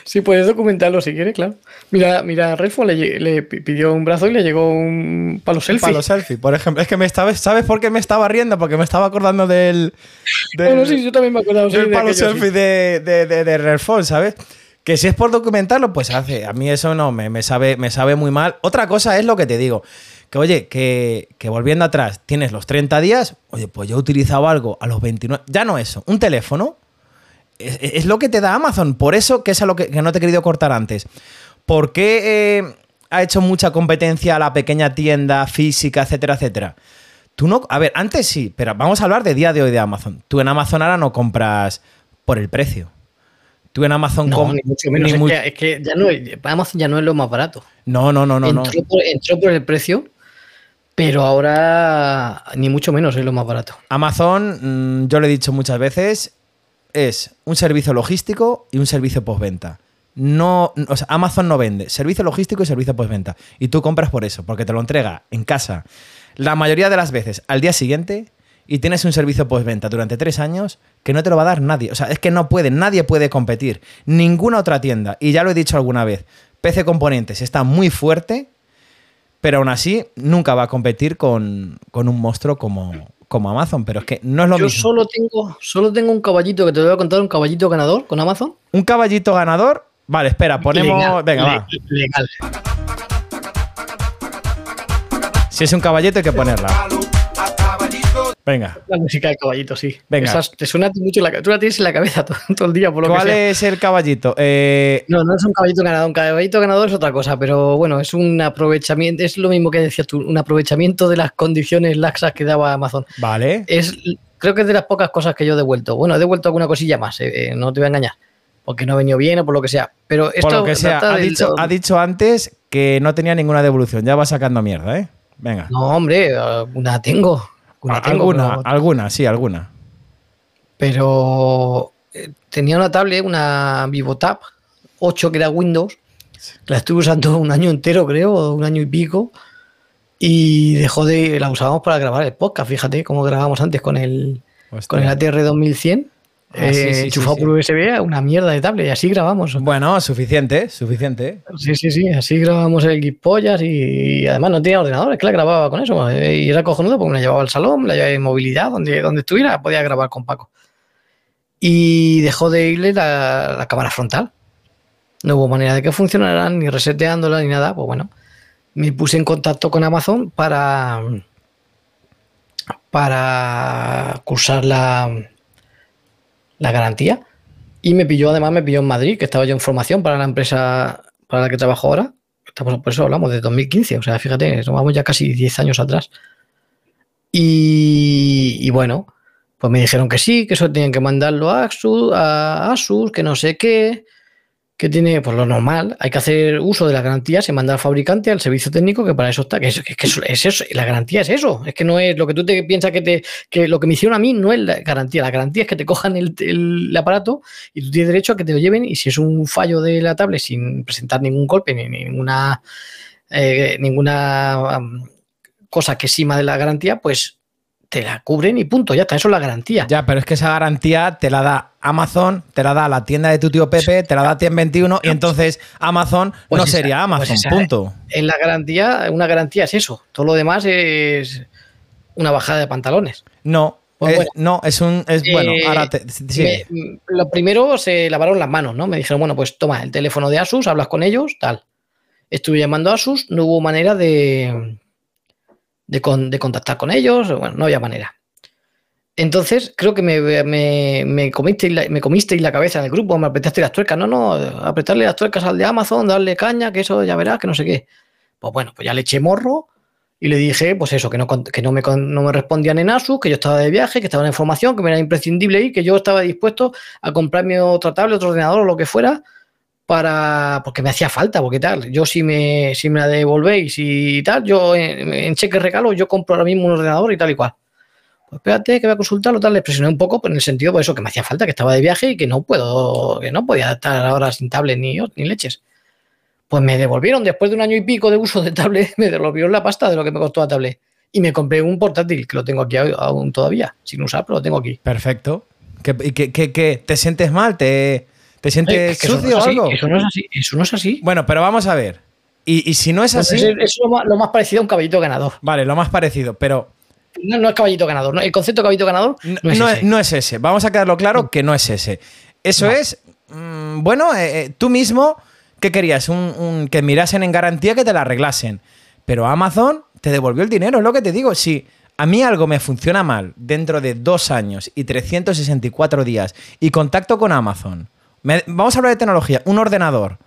S3: Sí, puedes documentarlo si quieres, claro. Mira, mira, Redfall le, le pi- pidió un brazo y le llegó un palo selfie.
S2: Para los selfies, por ejemplo. Es que me estaba, ¿sabes por qué me estaba riendo? Porque me estaba acordando del. del
S3: Bueno, sí, yo también me sí,
S2: del
S3: de
S2: palo
S3: aquello, sí.
S2: selfie de, de, de, de Redfall, ¿sabes? Que si es por documentarlo, pues hace. A mí eso no, me, me sabe, me sabe muy mal. Otra cosa es lo que te digo. Que oye, que, que volviendo atrás, tienes los 30 días. Oye, pues yo he utilizado algo a los 29. Ya no eso, un teléfono. Es, es lo que te da Amazon. Por eso, que es a lo que, que no te he querido cortar antes. ¿Por qué eh, ha hecho mucha competencia a la pequeña tienda física, etcétera, etcétera? Tú no. A ver, antes sí, pero vamos a hablar de día de hoy de Amazon. Tú en Amazon ahora no compras por el precio. Tú en Amazon
S3: No, ni mucho menos.
S2: ni
S3: es, que, es que ya no Amazon ya no es lo más barato.
S2: No, no, no, no. no.
S3: entró, Por, entró por el precio, pero ahora ni mucho menos es lo más barato.
S2: Amazon, mm, yo lo he dicho muchas veces, es un servicio logístico y un servicio postventa. No, Amazon no vende servicio logístico y servicio postventa. Y tú compras por eso, porque te lo entrega en casa la mayoría de las veces al día siguiente y tienes un servicio postventa durante tres años que no te lo va a dar nadie. O sea, es que no puede, nadie puede competir. Ninguna otra tienda. Y ya lo he dicho alguna vez, PC Componentes está muy fuerte, pero aún así nunca va a competir con, con un monstruo como, como Amazon. Pero es que no es lo
S3: Yo
S2: mismo.
S3: solo tengo, solo tengo un caballito que te voy a contar, un caballito ganador con Amazon.
S2: Un caballito ganador. Vale, espera, ponemos.
S3: Legal,
S2: venga, va.
S3: Legal.
S2: Si es un caballito, hay que ponerla. Venga.
S3: La música del caballito, sí.
S2: Venga.
S3: Esas- te suena mucho la cabeza. Tú la tienes en la cabeza todo, todo el día, por lo que
S2: ¿Cuál
S3: sea.
S2: es el caballito? Eh,
S3: No, no es un caballito ganador. Un caballito ganador es otra cosa, pero bueno, es un aprovechamiento, es lo mismo que decías tú, un aprovechamiento de las condiciones laxas que daba Amazon.
S2: vale.
S3: Es, creo que es de las pocas cosas que yo he devuelto. Bueno, he devuelto alguna cosilla más, eh, eh, no te voy a engañar, porque no ha venido bien o por lo que sea. Pero esto
S2: Por lo que sea, ha
S3: del-
S2: dicho, ha dicho antes que no tenía ninguna devolución. Ya va sacando mierda, ¿eh? Venga.
S3: No, hombre, alguna tengo. Alguna, tengo,
S2: alguna,
S3: pero-
S2: alguna, sí, alguna.
S3: pero eh, tenía una tablet, una VivoTab 8 que era Windows. La estuve usando un año entero, creo, un año y pico. Y dejó de. La usábamos para grabar el podcast, fíjate cómo grabábamos antes con el,
S2: Hostia.
S3: con el ATR 2100.
S2: Ah, sí, sí,
S3: eh,
S2: sí,
S3: enchufado
S2: sí.
S3: por USB, una mierda de tablet, y así grabamos.
S2: Bueno, suficiente, suficiente.
S3: Sí, sí, sí, así grabábamos el Gipollas y, y además no tenía ordenador, es que la grababa con eso. eh, Y era cojonudo porque me la llevaba al salón, me la llevaba en movilidad, donde, donde estuviera, podía grabar con Paco. Y dejó de irle la, la cámara frontal. No hubo manera de que funcionara, ni reseteándola, ni nada. Pues bueno, me puse en contacto con Amazon para, para cursar la, la garantía. Y me pilló, además, me pilló en Madrid, que estaba yo en formación para la empresa para la que trabajo ahora. Estamos, por eso hablamos de 2015, o sea, fíjate, vamos ya casi 10 años atrás. Y, y bueno, pues me dijeron que sí, que eso tenían que mandarlo a Asus, a Asus, que no sé qué, que tiene, pues lo normal, hay que hacer uso de la garantía, se manda al fabricante, al servicio técnico, que para eso está, que es, que eso- es eso, la garantía es eso, es que no es lo que tú te piensas que te, que lo que me hicieron a mí no es la garantía, la garantía es que te cojan el, el aparato y tú tienes derecho a que te lo lleven y si es un fallo de la tablet sin presentar ningún golpe ni ninguna eh, ninguna cosa que exima de la garantía, pues te la cubren y punto, ya está, eso es la garantía.
S2: Ya, pero es que esa garantía te la da Amazon, te la da la tienda de tu tío Pepe, te la da 21 y entonces Amazon
S3: Pues
S2: no
S3: esa-
S2: sería
S3: pues
S2: Amazon,
S3: esa-
S2: punto.
S3: En la garantía, una garantía es eso, todo lo demás es una bajada de pantalones.
S2: No,
S3: Pues
S2: es- no, es un. Es, bueno,
S3: Eh,
S2: ahora te. sí.
S3: Me- mm, lo primero se lavaron las manos, ¿no? Me dijeron, bueno, pues toma el teléfono de Asus, hablas con ellos, tal. Estuve llamando a Asus, no hubo manera de, de, con- de contactar con ellos, bueno, no había manera. Entonces, creo que me, me, me me comisteis la cabeza en el grupo, me apretaste las tuercas. No, no, apretarle las tuercas al de Amazon, darle caña, que eso ya verás, que no sé qué. Pues bueno, pues ya le eché morro y le dije, pues eso, que no, que no, me, no me respondían en Asus, que yo estaba de viaje, que estaba en información, que me era imprescindible ir, que yo estaba dispuesto a comprarme otra tablet, otro ordenador o lo que fuera, para porque me hacía falta, porque tal, yo si me, si me la devolvéis y tal, yo en, cheque regalo, yo compro ahora mismo un ordenador y tal y cual. Pues espérate, que voy a consultarlo, tal, le presioné un poco, pero en el sentido, por eso, que me hacía falta, que estaba de viaje y que no puedo, que no podía estar ahora sin tablet ni, ni leches. Pues me devolvieron, después de un año y pico de uso de tablet, me devolvieron la pasta de lo que me costó la tablet. Y me compré un portátil, que lo tengo aquí aún todavía, sin usar, pero lo tengo aquí.
S2: Perfecto. ¿Qué, y qué- qué- qué? ¿Te sientes mal? ¿Te, ¿Te sientes
S3: es que eso no
S2: sucio o algo?
S3: Eso no es así. Eso no es así.
S2: Bueno, pero vamos a ver. Y, y si no es así,
S3: Entonces, es lo más, lo más parecido a un caballito ganador.
S2: vale, lo más parecido, pero
S3: No, no es caballito ganador. El concepto de caballito ganador
S2: no,
S3: no es
S2: no
S3: ese.
S2: es, no es ese. Vamos a quedarlo claro que no es ese. Eso es, mm, bueno, eh, eh, tú mismo, ¿qué querías? Un, un- que mirasen en garantía que te la arreglasen. Pero Amazon te devolvió el dinero, es lo que te digo. Si a mí algo me funciona mal dentro de dos años y 364 días y contacto con Amazon, me- vamos a hablar de tecnología, un ordenador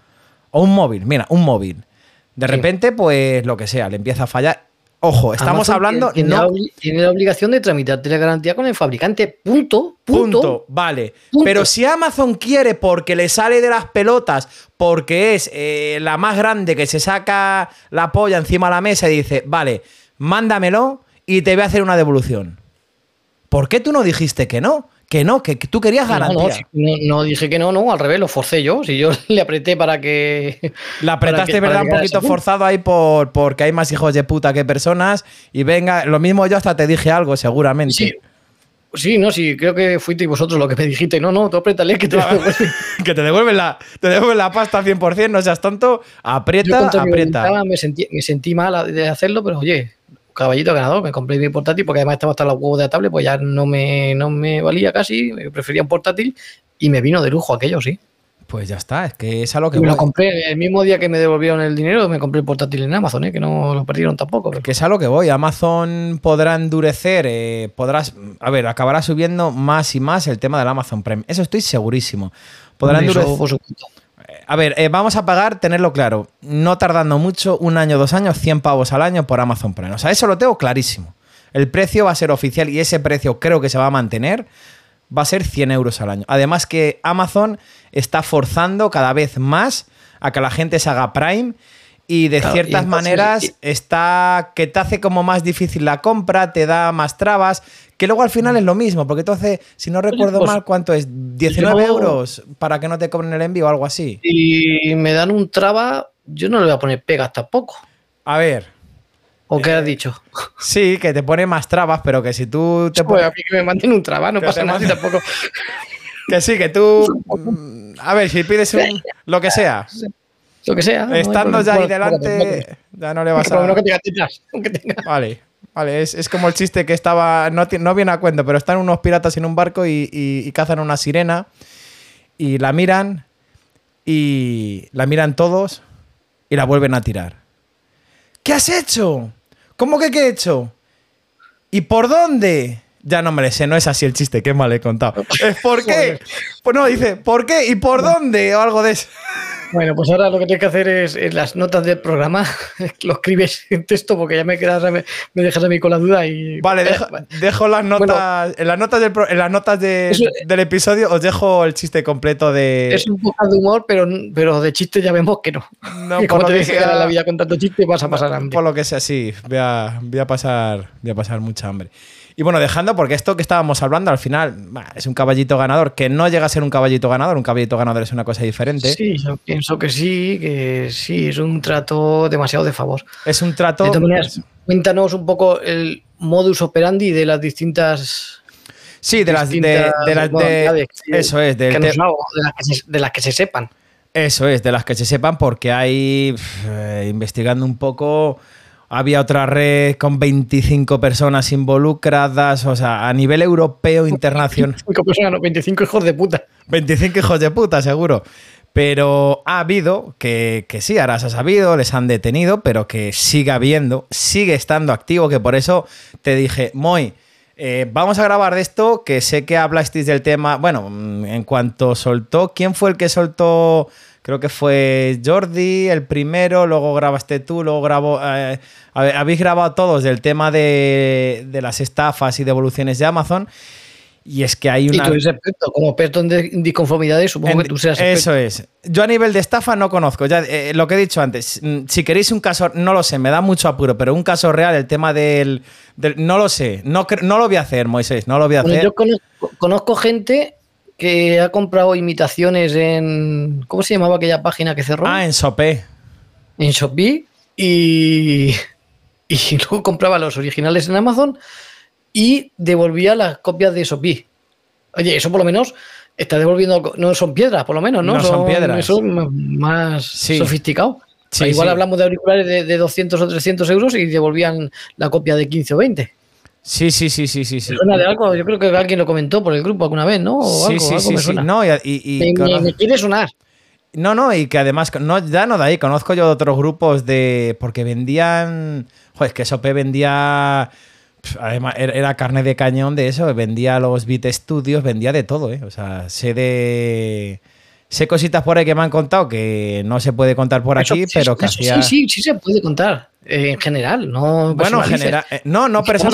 S2: o un móvil, mira, un móvil. De repente, pues lo que sea, le empieza a fallar. Ojo, estamos
S3: Amazon
S2: hablando...
S3: Tiene,
S2: no-
S3: la, obli- tiene la obligación de tramitarte la garantía con el fabricante. Punto. Punto.
S2: Punto. Vale.
S3: Punto.
S2: Pero si Amazon quiere porque le sale de las pelotas, porque es eh, la más grande que se saca la polla encima de la mesa y dice, vale, mándamelo y te voy a hacer una devolución. ¿Por qué tú no dijiste que no? Que no, que, que tú querías
S3: No, no, no, no dije que no, no, al revés, lo forcé yo. Si yo le apreté para que.
S2: La apretaste,
S3: que-
S2: ¿verdad? Un poquito forzado ahí por, porque hay más hijos de puta que personas. Y venga, lo mismo yo hasta te dije algo, seguramente.
S3: Sí. Sí, no, sí, creo que fuiste vosotros lo que me dijiste. No, no, tú apriétale que te
S2: Ah,
S3: devuelve.
S2: que te devuelven la, te devuelven la pasta 100%, no seas tonto.
S3: Yo
S2: Aprieta, aprieta.
S3: me sentí, me sentí mal de hacerlo, pero oye, caballito ganador, me compré mi portátil porque además estaba hasta los huevos de la tablet, pues ya no me, no me valía casi, prefería un portátil y me vino de lujo aquello, sí.
S2: Pues ya está, es que es a lo que
S3: Y me lo compré el mismo día que me devolvieron el dinero, me compré el portátil en Amazon, ¿eh? que no lo perdieron tampoco. pero-
S2: Que es a lo que voy. Amazon podrá endurecer, eh, podrás, a ver, acabará subiendo más y más el tema del Amazon Prime. Eso estoy segurísimo. Podrá
S3: Eso,
S2: endurecer.
S3: por supuesto.
S2: A ver, eh, vamos a pagar, tenerlo claro, no tardando mucho, un año, dos años, 100 pavos al año por Amazon Prime. O sea, eso lo tengo clarísimo. El precio va a ser oficial y ese precio creo que se va a mantener. Va a ser 100 euros al año. Además que Amazon está forzando cada vez más a que la gente se haga Prime y de
S3: Claro,
S2: ciertas maneras
S3: y-
S2: está que te hace como más difícil la compra, te da más trabas, que luego al final es lo mismo, porque entonces, si no recuerdo
S3: pues,
S2: mal, ¿cuánto es? ¿19
S3: yo-
S2: euros para que no te cobren el envío o algo así?
S3: Y me dan un traba, yo no le voy a poner pegas tampoco.
S2: A ver,
S3: ¿O qué has
S2: Eh,
S3: dicho?
S2: sí, que te pone más trabas, pero que si tú te
S3: Pues a mí que me manden un traba, no pasa nada
S2: manden-
S3: tampoco.
S2: Que sí, que tú... mm, A ver, si pides un... lo que sea,
S3: Lo que sea.
S2: estando ya ahí delante, ya no le
S3: Por
S2: vas a...
S3: menos que tenga tetas, aunque tenga.
S2: Vale, vale, es, es como el chiste que estaba, no, no viene a cuento, pero están unos piratas en un barco y, y- y cazan una sirena y la miran y la miran todos y la vuelven a tirar. ¿Qué has hecho? ¿Cómo que qué he hecho? ¿Y por dónde? Ya no me sé, no es así el chiste, qué mal he contado. ¿Es por qué? Pues no, dice, ¿por qué? ¿Y por dónde? O algo de eso.
S3: Bueno, pues ahora lo que tienes que hacer es en las notas del programa, lo escribes en texto porque ya me quedas, me, me dejas a mí con la duda y.
S2: Vale,
S3: Eh,
S2: dejo, dejo las notas. en las notas, del, en las notas de-
S3: Eso-
S2: del episodio os dejo el chiste completo de.
S3: Es un poco de humor, pero, pero de chiste ya vemos que no.
S2: No, por
S3: como
S2: lo
S3: te
S2: que sea-
S3: la vida con tanto chiste, vas a pasar hambre.
S2: Por lo que sea, sí, voy a, voy a pasar, voy a pasar mucha hambre. Y bueno, dejando, porque esto que estábamos hablando al final es un caballito ganador, que no llega a ser un caballito ganador, un caballito ganador es una cosa diferente.
S3: Sí, yo pienso que sí, que sí, es un trato demasiado de favor.
S2: Es un trato.
S3: De todas maneras, cuéntanos un poco el modus operandi de las distintas.
S2: sí, de las de, de las de- Eso es, del
S3: que nos de, las que se, de las que se sepan.
S2: Eso es, de las que se sepan, porque hay, eh, investigando un poco, había otra red con 25 personas involucradas, o sea, a nivel europeo, internacional.
S3: 25 personas, no, 25 hijos de puta.
S2: 25 hijos de puta, seguro. Pero ha habido que, que sí, ahora se ha sabido, les han detenido, pero que sigue habiendo, sigue estando activo, que por eso te dije, Moy, eh, vamos a grabar de esto, que sé que hablasteis del tema. Bueno, mm, en cuanto soltó, ¿quién fue el que soltó? Creo que fue Jordi el primero, luego grabaste tú, luego grabó. eh, habéis grabado todos del tema de, de las estafas y devoluciones de Amazon. Y es que hay
S3: Y
S2: una.
S3: tú eres experto, como experto en de- disconformidades, supongo
S2: En-
S3: que tú seas experto.
S2: Eso es. Yo a nivel de estafa no conozco. Ya eh, lo que he dicho antes. mm, Si queréis un caso, no lo sé, me da mucho apuro, pero un caso real, el tema del. del- no lo sé. No, no lo voy a hacer, Moisés. No lo voy a
S3: Bueno,
S2: hacer.
S3: yo conozco, conozco gente que ha comprado imitaciones en. ¿Cómo se llamaba aquella página que cerró?
S2: Ah, en Sopé.
S3: en Shopee y, y luego compraba los originales en Amazon y devolvía las copias de Shopee. Oye, eso por lo menos está devolviendo, no son piedras, por lo menos, ¿no?
S2: No son piedras.
S3: Eso más, más
S2: Sí.
S3: sofisticado.
S2: Sí,
S3: Igual
S2: sí.
S3: hablamos de auriculares de, de 200 o 300 euros y devolvían la copia de 15 o 20.
S2: Sí, sí, sí, sí, sí. sí.
S3: ¿Me suena de algo? Yo creo que alguien lo comentó por el grupo alguna vez, ¿no? O
S2: Sí,
S3: algo,
S2: sí,
S3: algo
S2: sí,
S3: me
S2: sí.
S3: suena.
S2: No, y, y- y
S3: Me- me-
S2: cono-
S3: me quiere sonar.
S2: no, no, y que además, no, ya no de ahí, conozco yo otros grupos de. Porque vendían. Joder, es que SOP vendía. Además, era carne de cañón de eso, vendía los Beat Studios, vendía de todo, ¿eh? O sea, sé de. Sé cositas por ahí que me han contado que no se puede contar por
S3: Eso-
S2: aquí,
S3: sí,
S2: pero que hacía.
S3: Sí, sí, sí se puede contar. Eh, en general, no
S2: Bueno, general. eh, No, no
S3: para-
S2: si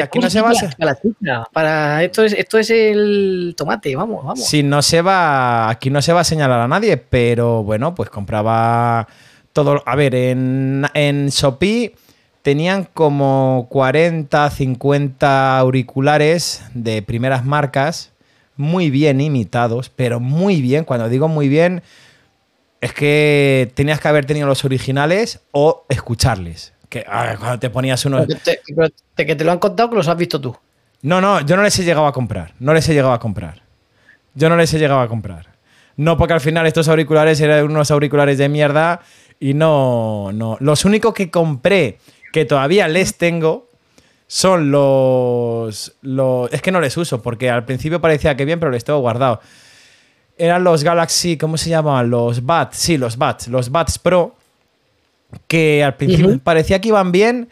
S2: aquí no se basa.
S3: la para esto es esto es el tomate, vamos, vamos.
S2: Si no se va, aquí no se va a señalar a nadie, pero bueno, pues compraba todo. A ver, en, en Shopee tenían como 40, 50 auriculares de primeras marcas, muy bien imitados, pero muy bien. Cuando digo muy bien, es que tenías que haber tenido los originales o escucharles. Que ah, cuando te ponías uno.
S3: Pero te, pero te- que te lo han contado que los has visto tú.
S2: No, no, yo no les he llegado a comprar. No les he llegado a comprar. Yo no les he llegado a comprar. No, porque al final estos auriculares eran unos auriculares de mierda y no, no. Los únicos que compré que todavía les tengo son los, los. Es que no les uso, porque al principio parecía que bien, pero les tengo guardado. Eran los Galaxy, ¿cómo se llamaban? Los Bats, sí, los Bats, los Bats Pro, que al principio parecía que iban bien,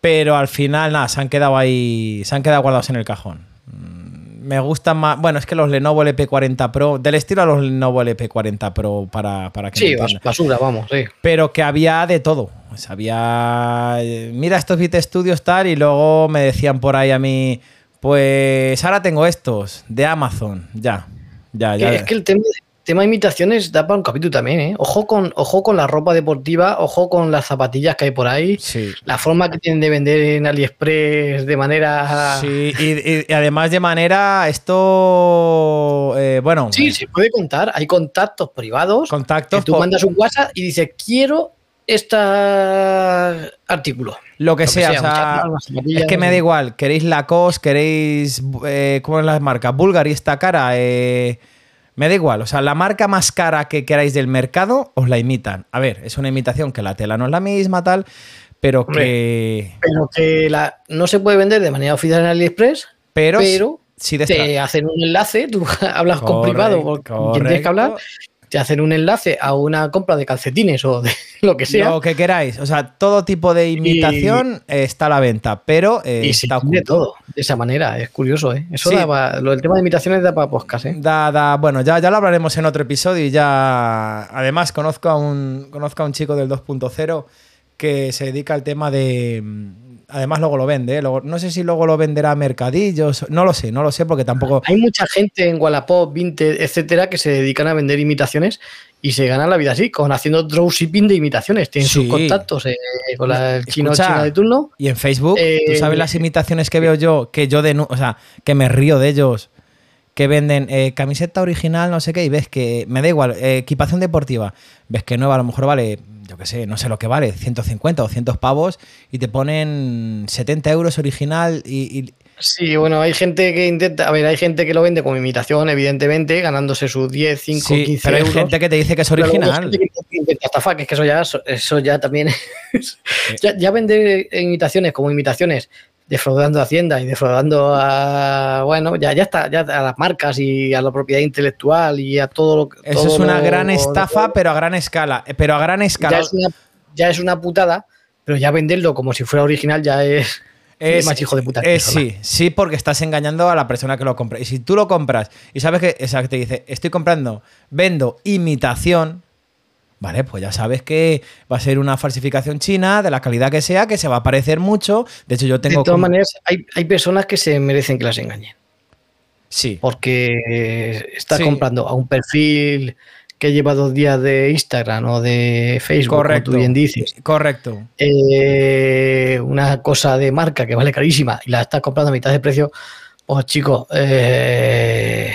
S2: pero al final, nada, se han quedado ahí, se han quedado guardados en el cajón. Mm, Me gustan más, bueno, es que los Lenovo LP40 Pro, del estilo a los Lenovo LP40 Pro para, para que
S3: Sí, basura, vamos, sí.
S2: Pero que había de todo. O sea, había. eh, Mira estos Beat Studios tal, y luego me decían por ahí a mí, pues ahora tengo estos de Amazon. Ya, ya, ya.
S3: Es que el tema, tema de imitaciones da para un capítulo también, ¿eh? Ojo con, ojo con la ropa deportiva, ojo con las zapatillas que hay por ahí,
S2: Sí.
S3: la forma que tienen de vender en AliExpress de manera...
S2: Sí, y, además de manera, esto. eh, bueno,
S3: Sí, se puede contar. Hay contactos privados
S2: contactos.
S3: que tú
S2: por-
S3: mandas un WhatsApp y dices, quiero este artículo.
S2: Lo que
S3: Lo que
S2: sea, o sea, es que me da igual, queréis Lacoste, queréis, eh, ¿cómo es la marca? Bulgari está cara, eh, me da igual, o sea, la marca más cara que queráis del mercado, os la imitan. A ver, es una imitación que la tela no es la misma, tal, pero
S3: Hombre,
S2: que...
S3: Pero que la, no se puede vender de manera oficial en AliExpress,
S2: Pero, de
S3: te hacen un enlace, tú hablas con privado, con quien tienes que hablar. Te hacen un enlace a una compra de calcetines o de lo que sea.
S2: Lo que queráis, o sea, todo tipo de imitación eh, está a la venta, pero eh,
S3: y se
S2: está oculto.
S3: todo de esa manera, es curioso, ¿eh? Eso
S2: Sí.
S3: da lo del tema de imitaciones da para podcast, ¿eh?
S2: Da, da- bueno, ya, ya lo hablaremos en otro episodio y ya. Además, conozco a un, conozco a un chico del 2.0 que se dedica al tema de. Además, luego lo vende. ¿eh? Luego- no sé si luego lo venderá a mercadillos. No lo sé, no lo sé porque tampoco.
S3: Hay mucha gente en Wallapop, Vinted, etcétera, que se dedican a vender imitaciones y se ganan la vida así, con haciendo dropshipping de imitaciones. Tienen
S2: Sí.
S3: sus contactos eh, con la el chino
S2: Escucha,
S3: china de turno.
S2: Y en Facebook, tú
S3: Eh,
S2: sabes las imitaciones que veo yo, que yo de. O sea, que me río de ellos. Que venden eh, camiseta original, no sé qué, y ves que. Me da igual, eh, equipación deportiva. Ves que nueva a lo mejor vale, yo qué sé, no sé lo que vale, 150 o 200 pavos, y te ponen 70 euros original y- y
S3: Sí, bueno, hay gente que intenta, a ver, hay gente que lo vende como imitación, evidentemente, ganándose sus 10, 5,
S2: Sí,
S3: 15
S2: pero hay
S3: euros.
S2: gente que te dice que es original.
S3: que intenta estafar, que es que eso ya, eso ya también es- ya, ya vender imitaciones como imitaciones, defraudando a Hacienda y defraudando a, bueno, ya, ya está, ya a las marcas y a la propiedad intelectual y a todo lo que...
S2: Eso
S3: todo
S2: es una
S3: lo-
S2: gran estafa, pero a gran escala. Eh, Pero a gran escala.
S3: ya es, una, ya es una putada, pero ya venderlo como si fuera original ya es...
S2: Es,
S3: más hijo de puta
S2: es-
S3: sola.
S2: sí, sí, porque estás engañando a la persona que lo compra. Y si tú lo compras y sabes que esa que te dice, estoy comprando, vendo imitación, vale, pues ya sabes que va a ser una falsificación china de la calidad que sea, que se va a parecer mucho. De hecho, yo
S3: De
S2: tengo.
S3: todas
S2: como-
S3: maneras, hay, hay personas que se merecen que las engañen.
S2: Sí.
S3: porque estás
S2: Sí.
S3: comprando a un perfil que lleva dos días de Instagram o de Facebook,
S2: Correcto.
S3: como tú bien dices,
S2: Correcto.
S3: eh, una cosa de marca que vale carísima y la estás comprando a mitad de precio, pues chicos, eh,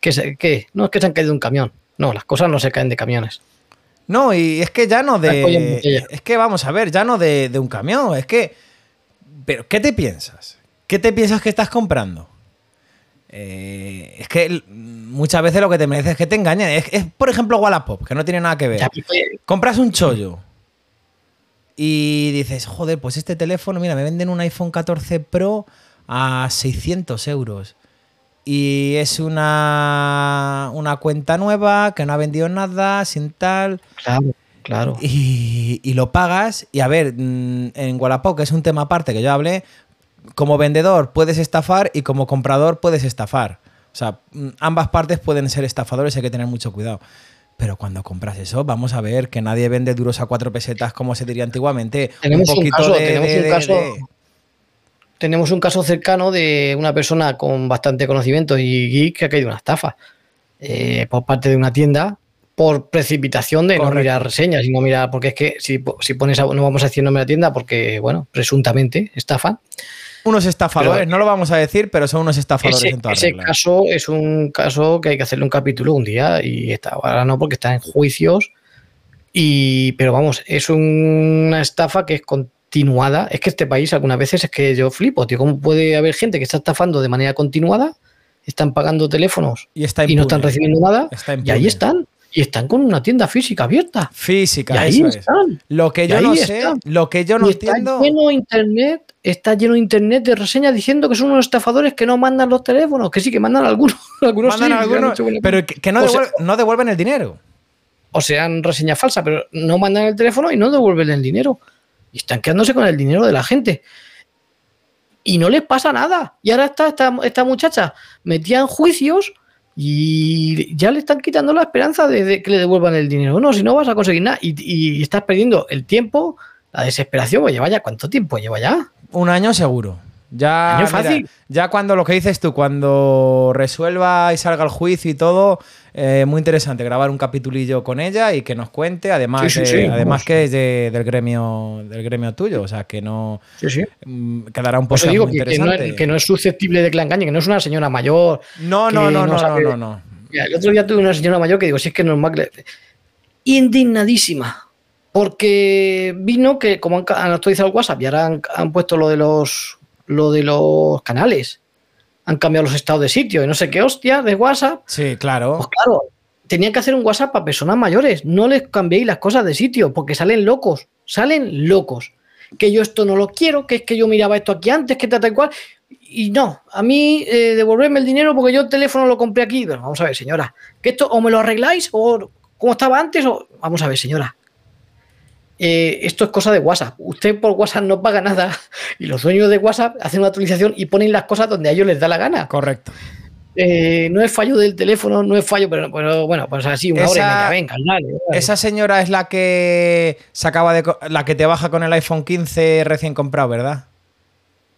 S3: ¿qué, qué? No es que se han caído de un camión, no, las cosas no se caen de camiones.
S2: No, y es que ya no de. Es que vamos a ver, ya no de, de un camión. Es que. Pero, ¿qué te piensas? ¿Qué te piensas que estás comprando? Eh, es que muchas veces lo que te mereces es que te engañen. Es, es, por ejemplo, Wallapop, que no tiene nada que ver.
S3: Ya, pues,
S2: Compras un chollo y dices, joder, pues este teléfono, mira, me venden un iPhone 14 Pro a 600 euros. Y es una, una cuenta nueva que no ha vendido nada, sin tal.
S3: Claro, claro.
S2: Y, y lo pagas. Y a ver, mm, en Wallapop, que es un tema aparte que yo hablé, como vendedor puedes estafar y como comprador puedes estafar. O sea, mm, ambas partes pueden ser estafadores, hay que tener mucho cuidado. Pero cuando compras eso, vamos a ver que nadie vende duros a cuatro pesetas, como se diría antiguamente.
S3: Tenemos un
S2: poquito
S3: caso,
S2: de-
S3: tenemos
S2: de-
S3: un
S2: de-
S3: caso-
S2: de-
S3: Tenemos un caso cercano de una persona con bastante conocimiento y geek que ha caído una estafa eh, por parte de una tienda por precipitación de
S2: Correcto.
S3: no mirar reseñas y no mirar, porque es que si, si pones, a- no vamos a decir nombre de la tienda porque, bueno, presuntamente estafan.
S2: Unos estafadores,
S3: Pero-
S2: no lo vamos a decir, pero son unos estafadores
S3: Ese,
S2: en toda
S3: ese
S2: regla.
S3: caso es un caso que hay que hacerle un capítulo un día y está, ahora no porque está en juicios. Y, pero vamos, es una estafa que es continuada. Es que este país algunas veces es que yo flipo, tío. ¿Cómo puede haber gente que está estafando de manera continuada? Están pagando teléfonos
S2: Y está
S3: y no están recibiendo nada. Y ahí están. Y están con una tienda física abierta.
S2: Física,
S3: Y ahí
S2: eso es.
S3: están.
S2: Lo que yo no sé,
S3: están.
S2: lo que yo no
S3: y está
S2: entiendo.
S3: lleno internet, está lleno internet de reseñas diciendo que son unos estafadores que no mandan los teléfonos, que sí que mandan algunos, algunos
S2: mandan
S3: sí,
S2: algunos, pero que, que no,
S3: sea-
S2: devuelven, no devuelven el dinero.
S3: o sean reseñas falsas, pero no mandan el teléfono y no devuelven el dinero. Y están quedándose con el dinero de la gente. Y no les pasa nada. Y ahora está esta, esta muchacha metida en juicios y ya le están quitando la esperanza de, que le devuelvan el dinero. No, si no vas a conseguir nada. Y, y estás perdiendo el tiempo, la desesperación. Pues lleva ya, ¿cuánto tiempo lleva ya?
S2: Un año seguro. Ya,
S3: Año
S2: mira,
S3: fácil.
S2: ya cuando lo que dices tú, cuando resuelva y salga el juicio y todo, eh, muy interesante grabar un capitulillo con ella y que nos cuente, además,
S3: Sí, sí,
S2: de-
S3: sí,
S2: además que es de- del gremio del gremio tuyo, o sea que no mm, quedará un
S3: eso
S2: podcast
S3: digo que, que no es, que no es susceptible de que la engañen, que no es una señora mayor.
S2: no, no, no,
S3: no
S2: no, no,
S3: sabe-
S2: no, no.
S3: Mira, el otro día tuve una señora mayor que digo, si es que es normal que Indignadísima. Porque vino que, como han, actualizado el WhatsApp y ahora han, han puesto lo de los lo de los canales. Han cambiado los estados de sitio y no sé qué hostia de WhatsApp.
S2: Sí, claro.
S3: Pues claro, tenían que hacer un WhatsApp para personas mayores. No les cambiéis las cosas de sitio porque salen locos. Salen locos. Que yo esto no lo quiero, que es que yo miraba esto aquí antes, que tal, tal cual. Y no, a mí eh, devolverme el dinero porque yo el teléfono lo compré aquí. Pero vamos a ver, señora, que esto o me lo arregláis o como estaba antes o... Vamos a ver, señora. Eh, esto es cosa de WhatsApp. Usted por WhatsApp no paga nada y los dueños de WhatsApp hacen una actualización y ponen las cosas donde a ellos les da la gana.
S2: Correcto.
S3: Eh, no es fallo del teléfono, no es fallo, pero, pero bueno, pues así, una hora y
S2: Esa-
S3: media, venga, dale, dale.
S2: Esa señora es la que se acaba de la que te baja con el iPhone 15 recién comprado, ¿verdad?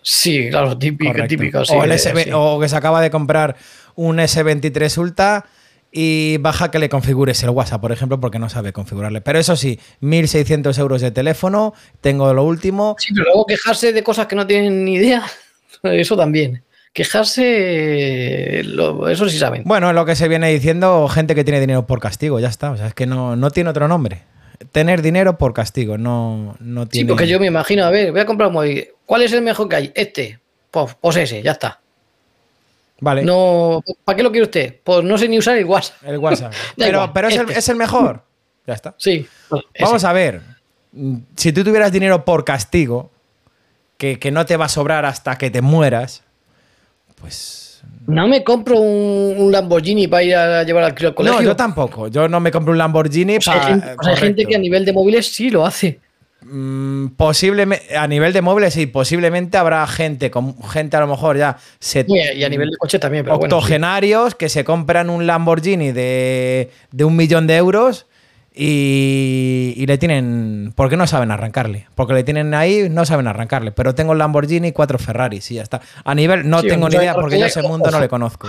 S3: Sí, claro, típico,
S2: Correcto.
S3: típico. sí,
S2: o, el
S3: sí.
S2: o que se acaba de comprar un S23 Ultra y baja que le configures el WhatsApp, por ejemplo, porque no sabe configurarle. Pero eso sí, 1.600 euros de teléfono, tengo lo último.
S3: Sí, pero luego quejarse de cosas que no tienen ni idea, eso también. Quejarse, lo- eso sí saben.
S2: Bueno, lo que se viene diciendo, gente que tiene dinero por castigo, ya está. O sea, es que no, no tiene otro nombre. Tener dinero por castigo, no, no
S3: Sí,
S2: tiene.
S3: porque yo me imagino, a ver, voy a comprar un móvil. ¿Cuál es el mejor que hay? Este. Pues, pues ese, ya está.
S2: Vale,
S3: No, ¿Para qué lo quiere usted? Pues no sé ni usar el WhatsApp.
S2: el WhatsApp. Pero pero es, el,
S3: este.
S2: es el mejor. Ya está.
S3: Sí. ese.
S2: Vamos a ver. mm, Si tú tuvieras dinero por castigo, que, que no te va a sobrar hasta que te mueras, pues.
S3: No me compro un, un Lamborghini para ir a llevar al crío al colegio.
S2: No, yo tampoco. Yo no me compro un Lamborghini
S3: Pues hay,
S2: para.
S3: gente, hay gente que a nivel de móviles sí lo hace.
S2: Posiblemente a nivel de móviles y posiblemente habrá gente con gente a lo mejor ya se,
S3: Y a, nivel de coche también, pero bueno. sí.
S2: octogenarios que se compran un Lamborghini de, de un millón de euros y, y le tienen. ¿Por qué no saben arrancarle? Porque le tienen ahí, no saben arrancarle. Pero tengo el Lamborghini y cuatro Ferraris y ya está. A nivel, no
S3: Sí,
S2: tengo ni idea porque yo ese mundo no le conozco.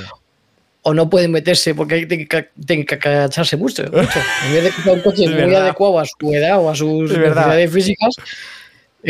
S3: O no pueden meterse porque hay que, tienen que cacharse mucho. mucho. En vez de comprar un coche muy adecuado a su edad o a sus necesidades físicas,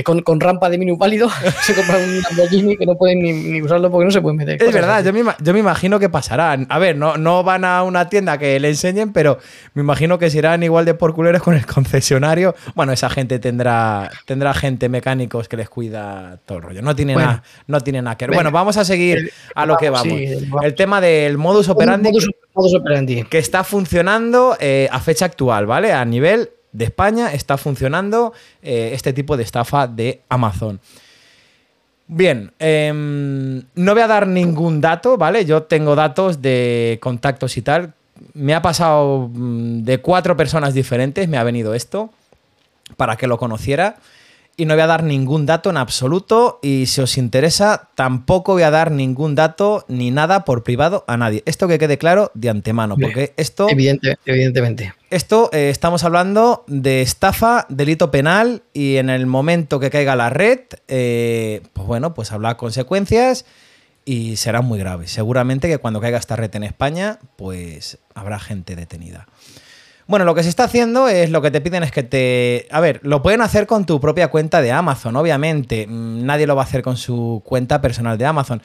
S3: con, con rampa de minusválido se compran un Lamborghini que no pueden ni, ni usarlo porque no se pueden meter.
S2: Es verdad, yo me, yo me imagino que pasarán. A ver, no, no van a una tienda que le enseñen, pero me imagino que se irán igual de por culeros con el concesionario. Bueno, esa gente tendrá, tendrá gente mecánicos que les cuida todo el rollo. No tiene,
S3: Bueno.
S2: nada, no tiene nada que ver. Bueno, vamos a seguir
S3: El-
S2: a lo que
S3: vamos, sí.
S2: El tema del modus operandi
S3: Modus, modus operandi.
S2: que está funcionando eh, a fecha actual, ¿vale? A nivel de España está funcionando eh, este tipo de estafa de Amazon. Bien, em, no voy a dar ningún dato, ¿vale? Yo tengo datos de contactos y tal. Me ha pasado mm, de cuatro personas diferentes, me ha venido esto, para que lo conociera. Y no voy a dar ningún dato en absoluto. Y si os interesa, tampoco voy a dar ningún dato ni nada por privado a nadie. Esto que quede claro de antemano, porque esto...
S3: Evidente, evidentemente.
S2: Esto eh, estamos hablando de estafa, delito penal y en el momento que caiga la red, eh, pues bueno, pues habrá consecuencias y serán muy graves. Seguramente que cuando caiga esta red en España, pues habrá gente detenida. Bueno, lo que se está haciendo es lo que te piden es que te... A ver, lo pueden hacer con tu propia cuenta de Amazon, obviamente. Mm, Nadie lo va a hacer con su cuenta personal de Amazon.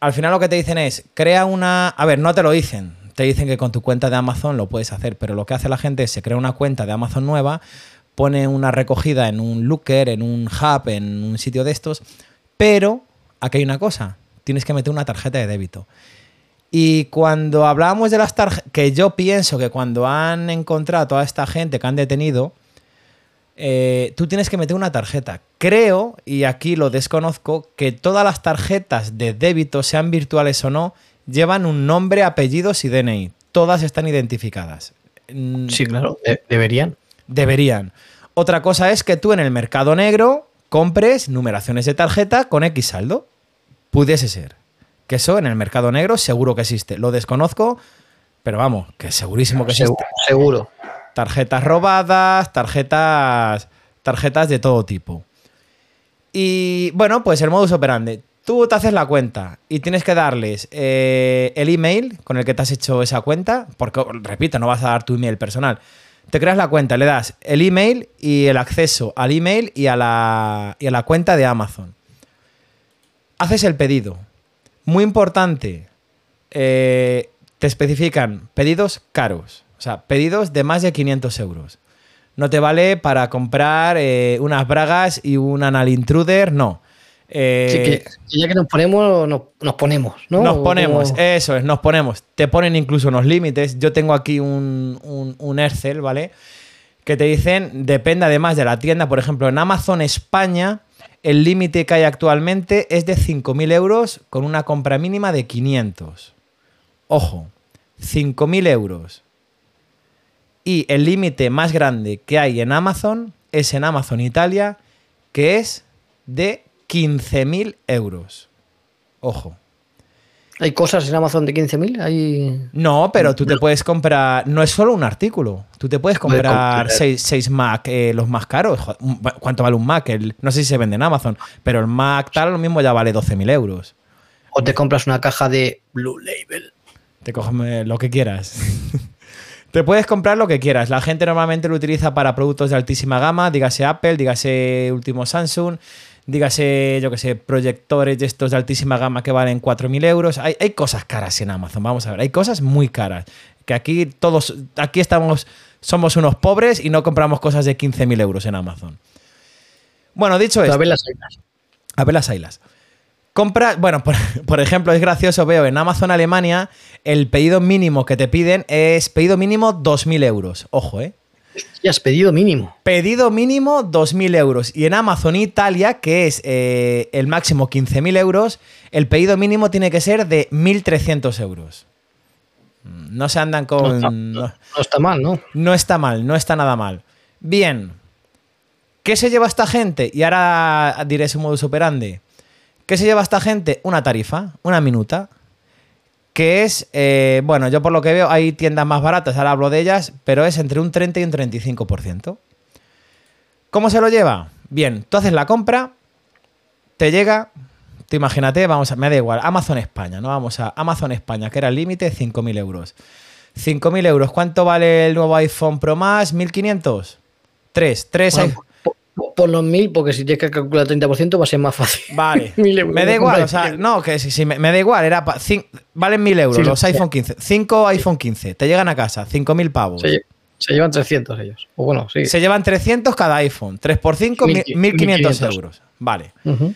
S2: Al final lo que te dicen es, crea una... A ver, no te lo dicen. Te dicen que con tu cuenta de Amazon lo puedes hacer, pero lo que hace la gente es se crea una cuenta de Amazon nueva, pone una recogida en un looker, en un hub, en un sitio de estos, pero aquí hay una cosa, tienes que meter una tarjeta de débito. Y cuando hablábamos de las tarjetas, que yo pienso que cuando han encontrado a toda esta gente que han detenido, eh, tú tienes que meter una tarjeta. Creo, y aquí lo desconozco, que todas las tarjetas de débito, sean virtuales o no, llevan un nombre, apellidos y DNI. Todas están identificadas. Mm,
S3: Sí, claro, de- deberían.
S2: Deberían. Otra cosa es que tú en el mercado negro compres numeraciones de tarjeta con X saldo. Pudiese ser. Que eso en el mercado negro seguro que existe. Lo desconozco, pero vamos, que segurísimo que existe.
S3: Seguro. seguro.
S2: Tarjetas robadas, tarjetas, tarjetas de todo tipo. Y bueno, pues el modus operandi. Tú te haces la cuenta y tienes que darles eh, el email con el que te has hecho esa cuenta, porque, repito, no vas a dar tu email personal. Te creas la cuenta, le das el email y el acceso al email y a la, y a la cuenta de Amazon. Haces el pedido. Muy importante, eh, te especifican pedidos caros, o sea, pedidos de más de 500 euros. No te vale para comprar eh, unas bragas y un anal intruder, no. Eh,
S3: Así que, que ya que nos ponemos, nos, nos ponemos, ¿no?
S2: nos ponemos,
S3: como-
S2: eso es, nos ponemos. Te ponen incluso unos límites. Yo tengo aquí un, un, un Excel, ¿vale? Que te dicen, depende además de la tienda. Por ejemplo, en Amazon España, el límite que hay actualmente es de 5.000 euros con una compra mínima de 500. Ojo, 5.000 euros. Y el límite más grande que hay en Amazon es en Amazon Italia, que es de 15.000 euros. Ojo.
S3: Hay cosas en Amazon de 15.000, hay...
S2: No, pero tú te puedes comprar. No es solo un artículo. Tú te puedes comprar
S3: comprar.
S2: 6, Mac, eh, los más caros. ¿Cuánto vale un Mac? El- no sé si se vende en Amazon, pero el Mac tal, lo mismo ya vale 12.000 euros.
S3: O te compras una caja de Blue Label.
S2: Te coges eh, lo que quieras. te puedes comprar lo que quieras. La gente normalmente lo utiliza para productos de altísima gama, dígase Apple, dígase último Samsung, dígase, yo que sé, proyectores de estos de altísima gama que valen 4.000 euros. Hay, hay cosas caras en Amazon, vamos a ver, hay cosas muy caras. Que aquí todos, aquí estamos, somos unos pobres y no compramos cosas de 15.000 euros en Amazon. Bueno, dicho
S3: A
S2: esto,
S3: ver las ailas.
S2: a ver las ailas. Compra, bueno, por, por ejemplo, es gracioso, veo en Amazon Alemania el pedido mínimo que te piden es pedido mínimo 2.000 euros. Ojo, ¿eh?
S3: Ya has pedido mínimo.
S2: Pedido mínimo 2.000 euros. Y en Amazon Italia, que es eh, el máximo 15.000 euros, el pedido mínimo tiene que ser de 1.300 euros. Mm, No se andan
S3: No
S2: con...
S3: está,
S2: no-
S3: no está mal, ¿no?
S2: no está mal, no está nada mal. Bien. ¿Qué se lleva esta gente? Y ahora diré su modus operandi. ¿Qué se lleva esta gente? Una tarifa, una minuta. Que es, eh, bueno, yo por lo que veo hay tiendas más baratas, ahora hablo de ellas, pero es entre un 30 y un 35%. ¿Cómo se lo lleva? Bien, tú haces la compra, te llega, tú imagínate, vamos a, me da igual, Amazon España, ¿no? Vamos a Amazon España, que era el límite, 5.000 euros. 5.000 euros, ¿cuánto vale el nuevo iPhone Pro Max? ¿1.500? 3, 3
S3: Bueno, po- po- por los 1000, porque si tienes que calcular 30% va a ser más fácil.
S2: Vale.
S3: 1000 euros.
S2: me da igual, o sea, no, que si, si me, me da igual, era pa- cin- valen 1000 euros
S3: Sí,
S2: los
S3: lo-
S2: iPhone 15. 5 iPhone 15, te llegan a casa, 5000 pavos.
S3: Se, se llevan 300 ellos. O bueno, sí.
S2: Se llevan 300 cada iPhone. 3 por 5,
S3: 1500
S2: 1500 euros. Vale.
S3: Ujú.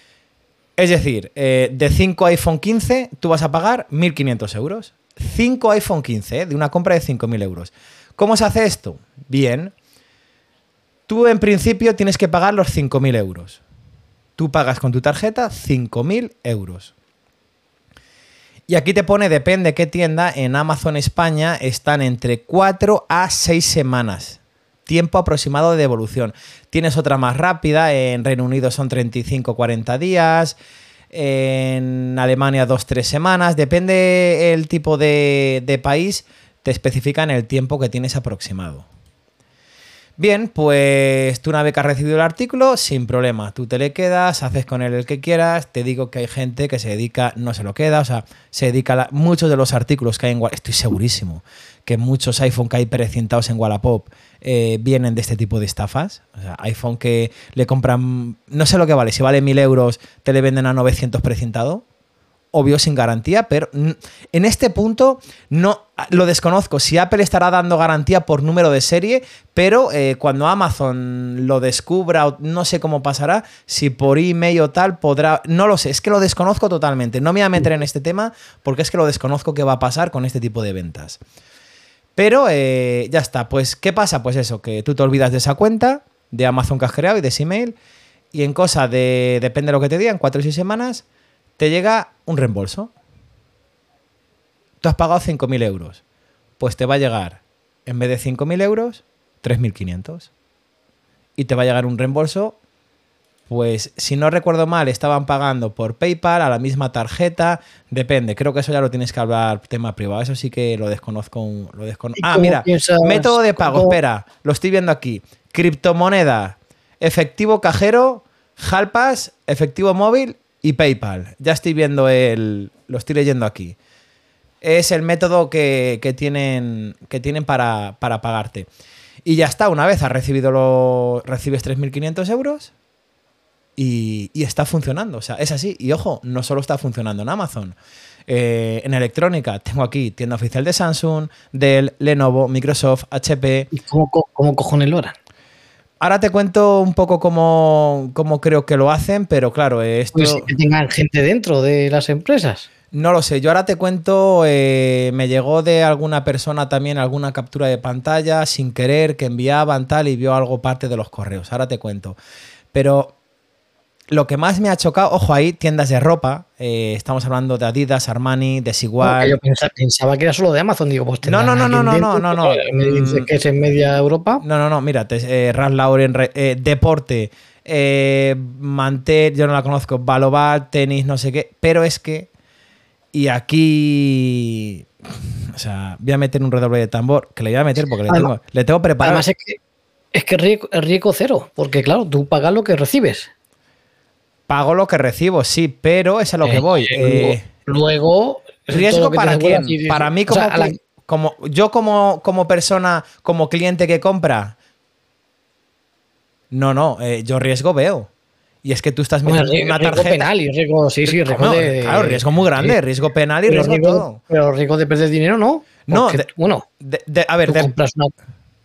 S2: Es decir, eh, de 5 iPhone 15, tú vas a pagar 1.500 euros. 5 iPhone 15, ¿eh? de una compra de 5.000 euros. ¿Cómo se hace esto? Bien. Tú en principio tienes que pagar los 5.000 euros. Tú pagas con tu tarjeta 5.000 euros. Y aquí te pone, depende qué tienda, en Amazon España están entre 4 a 6 semanas. Tiempo aproximado de devolución. Tienes otra más rápida, en Reino Unido son 35-40 días, en Alemania 2-3 semanas, depende el tipo de, de país, te especifican el tiempo que tienes aproximado. Bien, pues tú una vez que has recibido el artículo, sin problema, tú te le quedas, haces con él el que quieras, te digo que hay gente que se dedica, no se lo queda, o sea, se dedica a muchos de los artículos que hay en Wallapop, estoy segurísimo que muchos iPhone que hay precintados en Wallapop eh, vienen de este tipo de estafas, o sea, iPhone que le compran, no sé lo que vale, si vale 1000 euros, te le venden a 900 precintado, obvio sin garantía, pero en este punto no lo desconozco. Si Apple estará dando garantía por número de serie, pero eh, cuando Amazon lo descubra, no sé cómo pasará, si por email o tal podrá, no lo sé, es que lo desconozco totalmente. No me voy a meter en este tema porque es que lo desconozco qué va a pasar con este tipo de ventas. Pero eh, ya está, pues ¿qué pasa? Pues eso, que tú te olvidas de esa cuenta de Amazon que has creado y de ese email y en cosa de, depende de lo que te digan, cuatro o seis semanas, te llega un reembolso. Tú has pagado 5.000 euros. Pues te va a llegar, en vez de 5.000 euros, 3.500. Y te va a llegar un reembolso, pues si no recuerdo mal, estaban pagando por PayPal a la misma tarjeta. Depende, creo que eso ya lo tienes que hablar tema privado. Eso sí que lo desconozco. un- Lo descono-
S3: ¿Y
S2: ah, mira,
S3: piensas-
S2: método de pago,
S3: cómo-
S2: espera, lo estoy viendo aquí. Criptomoneda, efectivo cajero, Halpas, efectivo móvil y PayPal. Ya estoy viendo el. Lo estoy leyendo aquí. Es el método que, que tienen, que tienen para, para pagarte. Y ya está, una vez has recibido lo. recibes 3.500 euros y, y está funcionando. O sea, es así. Y ojo, no solo está funcionando en Amazon. Eh, en electrónica, tengo aquí tienda oficial de Samsung, Dell, Lenovo, Microsoft, HP.
S3: ¿Y cómo, cómo cojones lo harán?
S2: Ahora te cuento un poco cómo, cómo creo que lo hacen, pero claro, esto
S3: Pues que tengan gente dentro de las empresas.
S2: no lo sé. Yo ahora te cuento, eh, me llegó de alguna persona también alguna captura de pantalla sin querer que enviaban tal y vio algo parte de los correos. Ahora te cuento. Pero lo que más me ha chocado, ojo ahí, tiendas de ropa. eh, estamos hablando de Adidas, Armani, Desigual.
S3: yo pensaba, pensaba que era solo de Amazon. Digo, pues
S2: No, no, no, no, no, no, no,
S3: pero Me dice
S2: Mm.
S3: que es en media Europa.
S2: No, no, no, mira, eh, Ralph Lauren, re- eh, deporte, eh, Mantel, yo no la conozco, Balobat, tenis, no sé qué, pero es que, y aquí, o sea, voy a meter un redoble de tambor, que le voy a meter porque le
S3: Además-
S2: tengo, le tengo preparado.
S3: Además es que es que riesgo, es riesgo cero, porque claro, tú pagas lo que recibes.
S2: Pago lo que recibo, sí, pero es a lo que
S3: Eh,
S2: voy.
S3: luego-
S2: eh,
S3: luego
S2: ¿Riesgo para quién? Para mí
S3: O
S2: como,
S3: sea, la-
S2: como yo como, como persona, como cliente que compra. No, no, eh, yo riesgo veo. Y es que tú estás
S3: Bueno,
S2: metiendo
S3: riesgo,
S2: una
S3: riesgo
S2: tarjeta.
S3: penal y riesgo, sí, sí, riesgo
S2: No,
S3: de.
S2: claro, riesgo muy grande,
S3: sí.
S2: riesgo penal y
S3: Pero
S2: riesgo, todo.
S3: pero riesgo de perder dinero, ¿no.
S2: No, de-
S3: bueno,
S2: De, de- a ver,
S3: una.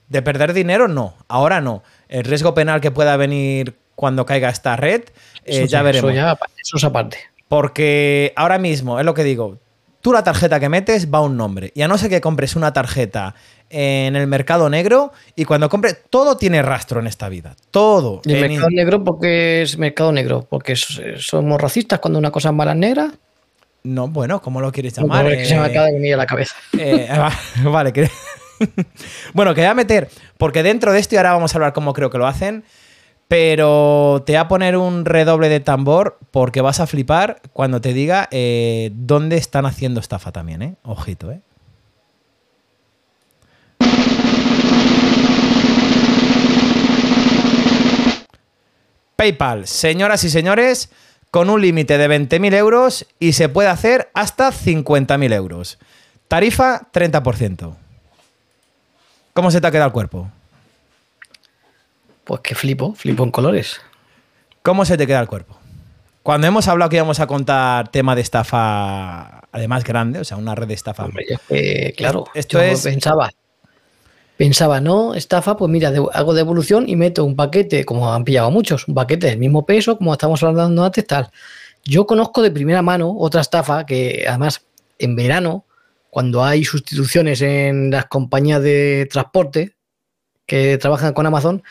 S2: de perder dinero no, ahora no. El riesgo penal que pueda venir cuando caiga esta red, eh, ya veremos.
S3: Eso, ya, eso es aparte.
S2: Porque ahora mismo, es lo que digo, tú la tarjeta que metes va a un nombre. Y a no ser que compres una tarjeta en el mercado negro y cuando compres, todo tiene rastro en esta vida. Todo.
S3: Y el
S2: En-
S3: mercado negro, porque es mercado negro? Porque so- somos racistas cuando una cosa es mala es negra.
S2: No, bueno, ¿cómo lo quieres
S3: No,
S2: llamar?
S3: es que se me
S2: Eh,
S3: acaba de venir a la cabeza.
S2: Eh, va- vale, que... bueno, que voy a meter, porque dentro de esto, y ahora vamos a hablar cómo creo que lo hacen, pero te voy a poner un redoble de tambor porque vas a flipar cuando te diga eh, dónde están haciendo estafa también, ¿eh? Ojito, ¿eh? PayPal, señoras y señores, con un límite de 20.000 euros y se puede hacer hasta 50.000 euros. Tarifa 30%. ¿Cómo se te ha quedado el cuerpo?
S3: Pues que flipo, flipo en colores.
S2: ¿Cómo se te queda el cuerpo? Cuando hemos hablado que íbamos a contar tema de estafa, además grande, o sea, una red de estafa.
S3: Hombre, claro,
S2: Esto es-
S3: pensaba. Pensaba, no, estafa, pues mira, hago devolución y meto un paquete, como han pillado muchos, un paquete del mismo peso, como estamos hablando antes, tal. Yo conozco de primera mano otra estafa que además en verano, cuando hay sustituciones en las compañías de transporte que trabajan con Amazon,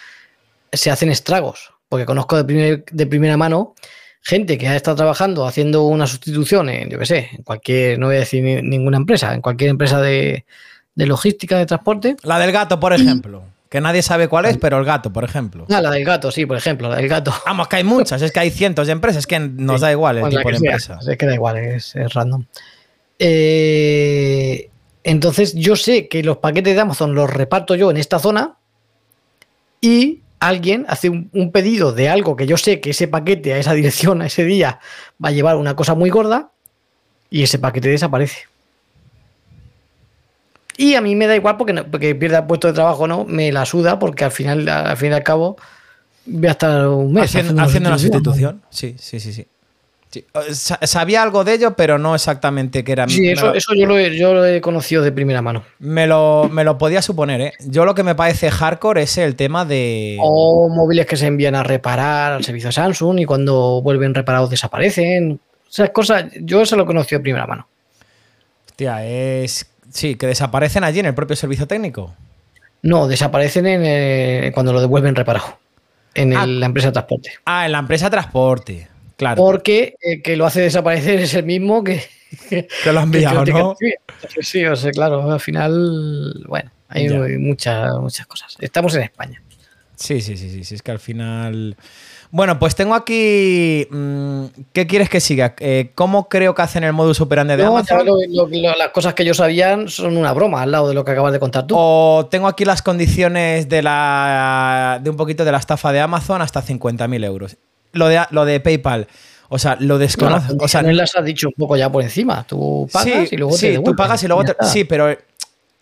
S3: se hacen estragos. Porque conozco de, primer- de primera mano gente que ha estado trabajando haciendo una sustitución en, yo qué sé, en cualquier, no voy a decir ni- ninguna empresa, en cualquier empresa de, de logística, de transporte.
S2: La del gato, por ejemplo. Que nadie sabe cuál es, pero el gato, por ejemplo.
S3: Ah, la del gato, sí, por ejemplo, la del gato.
S2: Vamos, que hay muchas, es que hay cientos de empresas, es que nos da igual el tipo de
S3: sea,
S2: empresa.
S3: Es que da igual, es, es random. Eh, entonces, yo sé que los paquetes de Amazon los reparto yo en esta zona y alguien hace un, un pedido de algo que yo sé que ese paquete a esa dirección, a ese día, va a llevar una cosa muy gorda y ese paquete desaparece. Y a mí me da igual porque, no- porque pierda puesto de trabajo o no, me la suda porque al final, al fin y al cabo, voy a estar un mes
S2: Haciendo, haciendo una sustitución. Sí, sí, sí, sí. Sí, eh, sa- Sabía algo de ello, pero no exactamente que era.
S3: Sí, eso,
S2: lo-
S3: eso yo, lo he, yo lo he conocido de primera mano.
S2: Me lo, me lo podía suponer, ¿eh? Yo lo que me parece hardcore es el tema de.
S3: O móviles que se envían a reparar al servicio Samsung y cuando vuelven reparados desaparecen. Esas cosas, yo eso lo he conocido de primera mano.
S2: Hostia, es. Sí, que desaparecen allí en el propio servicio técnico.
S3: No, desaparecen en, eh, cuando lo devuelven reparado en
S2: Ah.
S3: la empresa de transporte.
S2: Ah, en la empresa transporte. Claro.
S3: Porque el que lo hace desaparecer es el mismo que, que,
S2: Que lo han enviado, ¿no?
S3: que. Sí, o sea, claro, al final, bueno, hay muchas, muchas cosas. Estamos en España.
S2: Sí, sí, sí, sí, sí, es que al final... Bueno, pues tengo aquí... mm, ¿Qué quieres que siga? Eh, ¿Cómo creo que hacen el modus operandi de
S3: No,
S2: Amazon?
S3: ya lo- lo- lo- las cosas que yo sabía son una broma al lado de lo que acabas de contar tú.
S2: O tengo aquí las condiciones de la de un poquito de la estafa de Amazon hasta 50.000 euros. Lo de, lo de PayPal, o sea, lo
S3: No,
S2: desconozco. o sea,
S3: las has dicho un poco ya por encima. Tú pagas
S2: sí,
S3: y luego te
S2: sí, tú pagas y luego te-. Sí, pero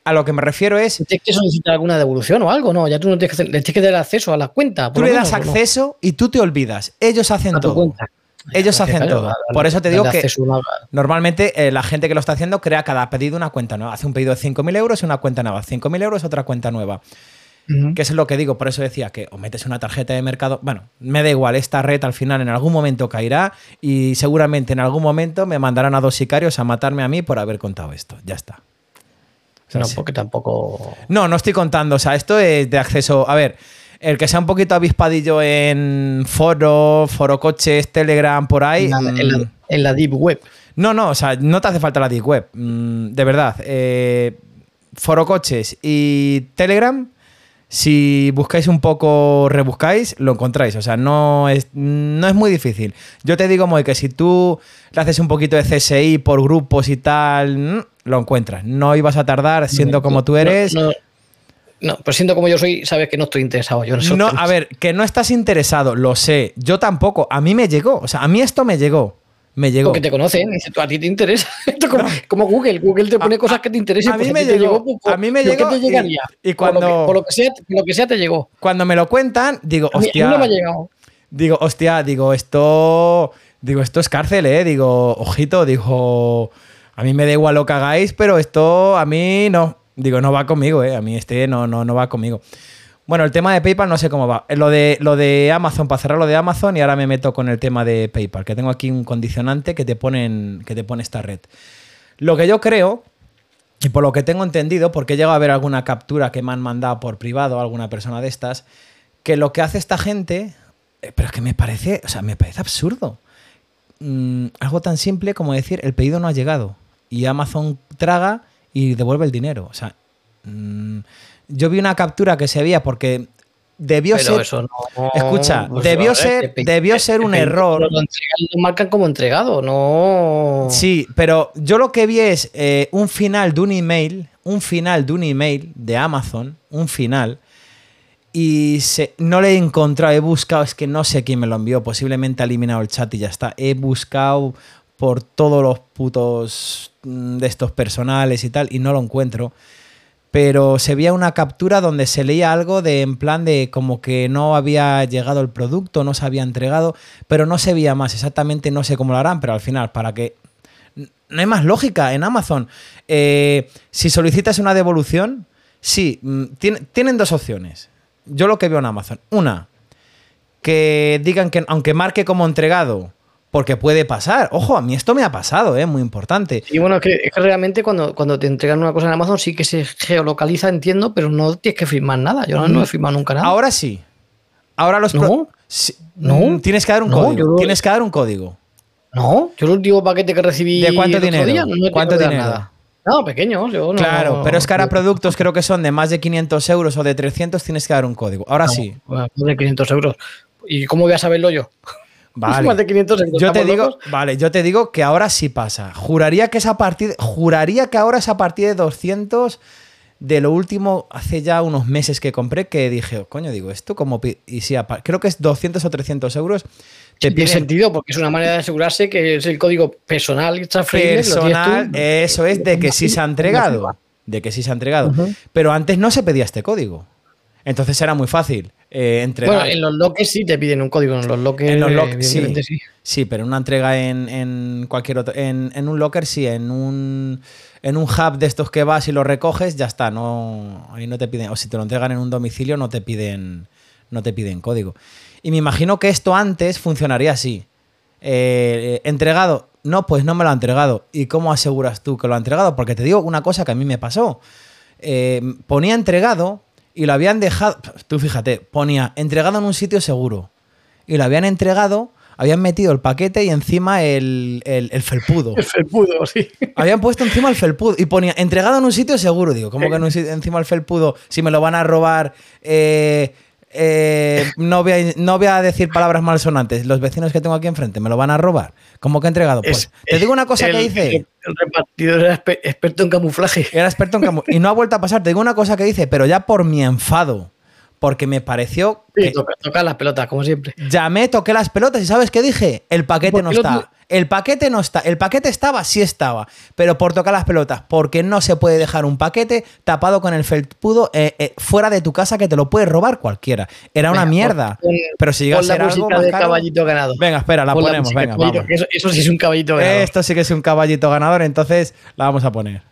S2: a lo que me refiero es...
S3: ¿Tienes que solicitar alguna devolución o algo? No, ya tú no tienes que, tienes que dar acceso a la cuenta.
S2: Tú le das
S3: menos, ¿o no?
S2: acceso y tú te olvidas. Ellos hacen
S3: a tu
S2: todo.
S3: cuenta.
S2: Ellos hacen
S3: Claro,
S2: todo. Por eso te digo que Normalmente eh, la gente que lo está haciendo crea cada pedido una cuenta nueva. Hace un pedido de 5.000 euros y una cuenta nueva. 5.000 euros, otra cuenta nueva. Que es lo que digo. Por eso decía que o metes una tarjeta de mercado. Bueno, me da igual. Esta red al final en algún momento caerá y seguramente en algún momento me mandarán a dos sicarios a matarme a mí por haber contado esto. Ya está. O sea,
S3: No, porque tampoco.
S2: No, no estoy contando. O sea, esto es de acceso. A ver, el que sea un poquito avispadillo en foro, foro coches, Telegram, por ahí.
S3: En la, en la-
S2: mm,
S3: en la Deep Web.
S2: no, no, o sea, no te hace falta la Deep Web. Mm, de verdad. Eh, Foro Coches y Telegram, si buscáis un poco, rebuscáis, lo encontráis. O sea, no es, no es muy difícil. Yo te digo, Moy, que si tú le haces un poquito de CSI por grupos y tal, mm, lo encuentras. No ibas a tardar siendo como tú eres.
S3: No, no, no, pero siendo como yo soy, sabes que no estoy interesado yo
S2: No,
S3: temas.
S2: a ver, que no estás interesado, lo sé. Yo tampoco. A mí me llegó. O sea, a mí esto me llegó. Me llegó.
S3: Porque te conocen, dice, tú, a ti te interesa. Esto como, como Google, Google te pone
S2: A-
S3: cosas que te interesen.
S2: a mí
S3: pues
S2: me llegó, a mí me
S3: ¿por qué
S2: llegó y- y
S3: Por lo que-
S2: cuando-
S3: Por lo, que, sea, por lo que sea te llegó.
S2: Cuando me lo cuentan, digo,
S3: A mí, a mí
S2: hostia.
S3: no me ha llegado.
S2: Digo, hostia, digo, esto. Digo, esto es cárcel, ¿eh? Digo, ojito, digo. A mí me da igual lo que hagáis, pero esto a mí no. Digo, no va conmigo, ¿eh? A mí este no, no, no va conmigo. Bueno, el tema de PayPal no sé cómo va. Lo de, lo de Amazon, para cerrar lo de Amazon, y ahora me meto con el tema de PayPal, que tengo aquí un condicionante que te, ponen, que te pone esta red. Lo que yo creo, y por lo que tengo entendido, porque he llegado a ver alguna captura que me han mandado por privado, alguna persona de estas, que lo que hace esta gente, eh, pero es que me parece, o sea, me parece absurdo. Mm, algo tan simple como decir, el pedido no ha llegado. Y Amazon traga y devuelve el dinero. O sea, mm, yo vi una captura que se veía porque debió
S3: Pero
S2: ser...
S3: eso no.
S2: Escucha,
S3: pues,
S2: debió ser- debió ser un error.
S3: Lo, entregan- lo marcan como entregado, no.
S2: Sí, pero yo lo que vi es eh, un final de un email, un final de un email de Amazon, un final, y se- no le he encontrado, he buscado, es que no sé quién me lo envió, posiblemente ha eliminado el chat y ya está. He buscado por todos los putos mm, de estos personales y tal, y no lo encuentro. Pero se veía una captura donde se leía algo de en plan de como que no había llegado el producto, no se había entregado, pero no se veía más, exactamente no sé cómo lo harán, pero al final, para que... No hay más lógica en Amazon. Eh, si solicitas una devolución, sí, mm, tiene- tienen dos opciones. Yo lo que veo en Amazon. Una, que digan que aunque marque como entregado, porque puede pasar. Ojo, a mí esto me ha pasado, ¿eh? muy importante.
S3: Y bueno, es que, es que realmente cuando, cuando te entregan una cosa en Amazon sí que se geolocaliza, entiendo, pero no tienes que firmar nada. Yo no, no he firmado nunca nada.
S2: Ahora sí. Ahora los...
S3: ¿No?
S2: sí.
S3: No.
S2: Mm, Tienes que dar un
S3: No,
S2: código. Tienes que dar un código.
S3: No, yo el último paquete que recibí.
S2: ¿De cuánto
S3: el otro
S2: dinero?
S3: día no
S2: ¿Cuánto dinero?
S3: Nada. No, pequeño. Yo no,
S2: claro, pero es que ahora productos creo que son de más de 500 euros o de 300 tienes que dar un código. Ahora sí.
S3: bueno, más de 500 euros. ¿Y cómo voy a saberlo yo?
S2: Vale.
S3: Más de 500 euros.
S2: Yo te
S3: ¿estamos
S2: digo,
S3: locos?
S2: vale, yo te digo que ahora sí pasa. Juraría que es a partir, juraría que ahora es a partir de 200 de lo último hace ya unos meses que compré que dije, coño, digo, esto como y apa- creo que es 200 o 300 euros. Te
S3: Sí, tiene sentido porque es una manera de asegurarse que es el código personal que
S2: personal, eso es de que sí se ha entregado, de que sí se ha entregado. Pero antes no se pedía este código. Entonces era muy fácil eh, entregar.
S3: Bueno, en los loques sí te piden un código, en los loques,
S2: En los
S3: eh,
S2: lock- sí.
S3: evidentemente sí.
S2: Sí, pero una entrega en, en cualquier otro. En, en un locker, sí, en un, en un hub de estos que vas y lo recoges, ya está. No, ahí no te piden. O si te lo entregan en un domicilio, no te piden, no te piden código. Y me imagino que esto antes funcionaría así. Eh, entregado. No, pues no me lo ha entregado. ¿Y cómo aseguras tú que lo ha entregado? Porque te digo una cosa que a mí me pasó. Eh, ponía entregado y lo habían dejado. Tú fíjate, ponía entregado en un sitio seguro. Y lo habían entregado, habían metido el paquete y encima el, el- el felpudo.
S3: El felpudo, sí.
S2: Habían puesto encima el felpudo y ponía entregado en un sitio seguro. Digo, ¿cómo que en un sitio- encima el felpudo? Si me lo van a robar. eh, eh, no, voy a, no voy a decir palabras malsonantes. Los vecinos que tengo aquí enfrente me lo van a robar. ¿Cómo que entregado? Pues
S3: Es-
S2: te digo una cosa
S3: el,
S2: que hice.
S3: El, el repartidor era experto en camuflaje.
S2: Era experto en camu- Y no ha vuelto a pasar. Te digo una cosa que dice, pero ya por mi enfado. Porque me pareció.
S3: Sí,
S2: que-
S3: toca, toca las pelotas, como siempre.
S2: Llamé, toqué las pelotas y ¿sabes qué dije? El paquete
S3: ¿Por
S2: no
S3: lo
S2: está. El paquete no está. El paquete estaba, sí estaba. Pero por tocar las pelotas. Porque no se puede dejar un paquete tapado con el felpudo eh, eh, fuera de tu casa que te lo puede robar cualquiera. Era una
S3: Venga,
S2: mierda. pero si llega a
S3: la
S2: ser algo más caro-
S3: caballito ganado.
S2: Venga, espera, la
S3: Pon la
S2: ponemos.
S3: de
S2: Venga, vamos.
S3: Eso, eso sí es un caballito ganado.
S2: Esto sí que es un caballito ganador, entonces la vamos a poner.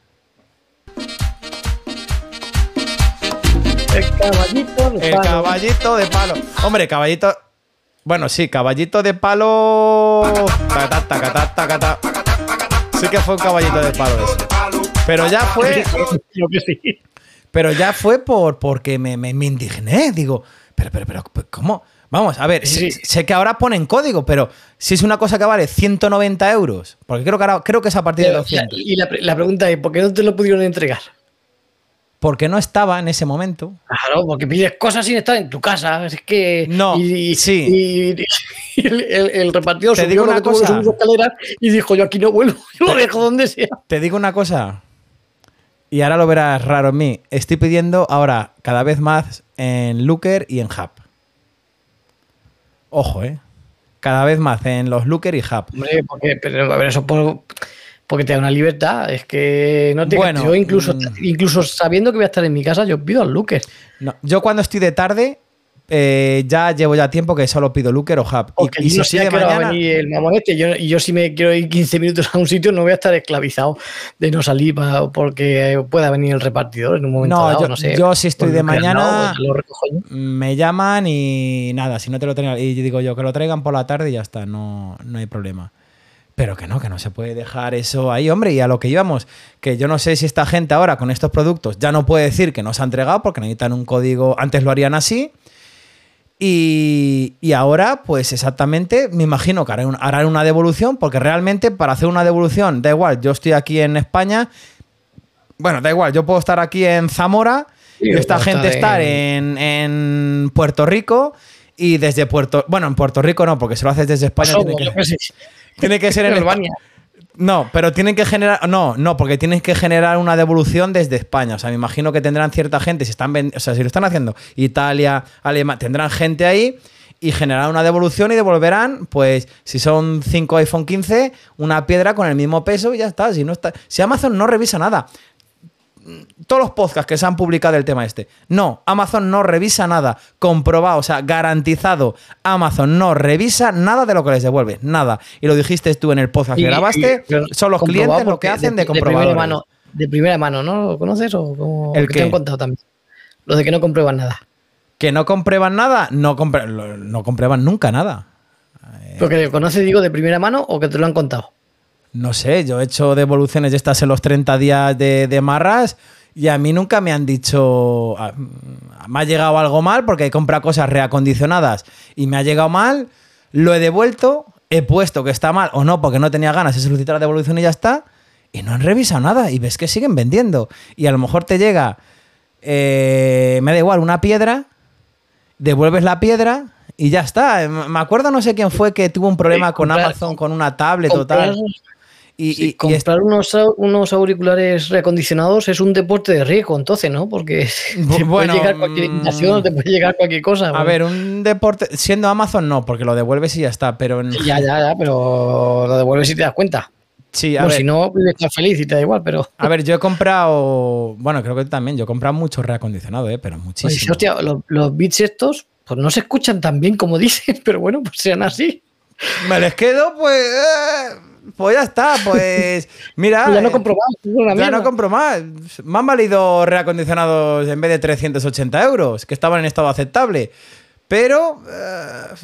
S3: El caballito de
S2: El
S3: palo.
S2: caballito de palo. Hombre, caballito. Bueno, sí, caballito de palo. Sí que fue un caballito de palo ese. Pero ya fue.
S3: Yo que sí.
S2: Pero ya fue por porque me, me- me indigné. Digo, pero, pero, pero, ¿cómo? Vamos, a ver,
S3: Sí.
S2: sé, sé que ahora ponen código, pero si es una cosa que vale 190 euros, porque creo que ahora creo que es a partir de
S3: Pero,
S2: 200.
S3: y la, la pregunta es, ¿por qué no te lo pudieron entregar?
S2: Porque no estaba en ese momento.
S3: Claro, porque pides cosas sin estar en tu casa. Es que.
S2: No,
S3: y,
S2: sí.
S3: Y, y el, el- el repartidor
S2: Te
S3: subió
S2: digo una cosa.
S3: escaleras y dijo: Yo aquí no vuelvo, yo lo dejo donde sea.
S2: Te digo una cosa, y ahora lo verás raro en mí. Estoy pidiendo ahora cada vez más en Looker y en Hub. Ojo, ¿eh? Cada vez más en los Looker y Hub.
S3: Hombre, porque, pero a ver, eso por- porque te da una libertad. Es que no te.
S2: Bueno,
S3: yo incluso,
S2: mm.
S3: incluso sabiendo que voy a estar en mi casa, yo pido al.
S2: No, yo cuando estoy de tarde, eh, ya llevo ya tiempo que solo pido Looker o Hub.
S3: Porque
S2: y, y si
S3: no a
S2: de mañana,
S3: venir el mamón este. Yo, yo si me quiero ir 15 minutos a un sitio, no voy a estar esclavizado de no salir pa- porque pueda venir el repartidor en un momento
S2: No,
S3: dado.
S2: yo-
S3: no sé.
S2: yo si estoy
S3: Pues
S2: de mañana-
S3: lado, pues lo recojo yo.
S2: me llaman y nada, si no te lo traigan, y digo yo que lo traigan por la tarde y ya está, no, no hay problema. Pero que no, que no se puede dejar eso ahí, hombre, y a lo que íbamos, que yo no sé si esta gente ahora con estos productos ya no puede decir que no se ha entregado porque necesitan un código, antes lo harían así, y, y ahora pues exactamente me imagino que harán, harán una devolución porque realmente para hacer una devolución, da igual, yo estoy aquí en España, bueno, da igual, yo puedo estar aquí en Zamora
S3: Sí,
S2: y esta gente
S3: estar
S2: en, en Puerto Rico y desde Puerto... Bueno, en Puerto Rico no, porque si lo haces desde España tiene que, tiene ser en
S3: Albania.
S2: No, pero tienen que generar... No, no, porque tienes que generar una devolución desde España. O sea, me imagino que tendrán cierta gente, si están o sea, si lo están haciendo Italia, Alemania, tendrán gente ahí y generarán una devolución y devolverán, pues, si son 5 iPhone 15, una piedra con el mismo peso y ya está. Si, no está, si Amazon no revisa nada, todos los podcasts que se han publicado del tema este. No, Amazon no revisa nada. Comprobado, o sea, garantizado. Amazon no revisa nada de lo que les devuelve. Nada. Y lo dijiste tú en el podcast que grabaste.
S3: y-
S2: son los clientes lo que hacen de,
S3: de
S2: comprobar.
S3: primera mano, de primera mano, ¿no? ¿Lo conoces o cómo-
S2: ¿El
S3: que te han contado también? Lo de que no comprueban nada.
S2: Que no comprueban nada, no, compre- no comprueban nunca nada.
S3: Porque lo conoces, digo, de primera mano o que te lo han contado.
S2: No sé, yo he hecho devoluciones de estas en los 30 días de, de marras y a mí nunca me han dicho, me ha llegado algo mal porque he comprado cosas reacondicionadas y me ha llegado mal, lo he devuelto, he puesto que está mal o no porque no tenía ganas de solicitar la devolución y ya está, y no han revisado nada y ves que siguen vendiendo. Y a lo mejor te llega, eh, me da igual, una piedra, devuelves la piedra y ya está. Me acuerdo no sé quién fue que tuvo un problema
S3: Sí,
S2: con
S3: comprar-
S2: Amazon con una tablet o tal. Y,
S3: sí,
S2: y- y
S3: comprar unos, unos auriculares reacondicionados es un deporte de riesgo, entonces, ¿no? Porque te
S2: bueno,
S3: puede llegar cualquier invitación, te puede llegar cualquier cosa.
S2: A
S3: bueno.
S2: ver, un deporte, siendo Amazon no, porque lo devuelves y ya está, pero en-
S3: Ya, ya, ya, pero lo devuelves si te das cuenta.
S2: sí, a
S3: Bueno,
S2: ver,
S3: si no, estar feliz y te da igual, pero.
S2: a ver, yo he comprado, bueno, creo que también, yo he comprado mucho reacondicionado, eh, pero muchísimo.
S3: hostia, los, los beats estos, pues no se escuchan tan bien como dicen, pero bueno, pues sean así.
S2: Me les quedo, pues, eh, pues ya está, pues, mira,
S3: ya no
S2: eh,
S3: compro más,
S2: ya no compro más. Me han valido reacondicionados en vez de 380 euros, que estaban en estado aceptable. Pero, eh,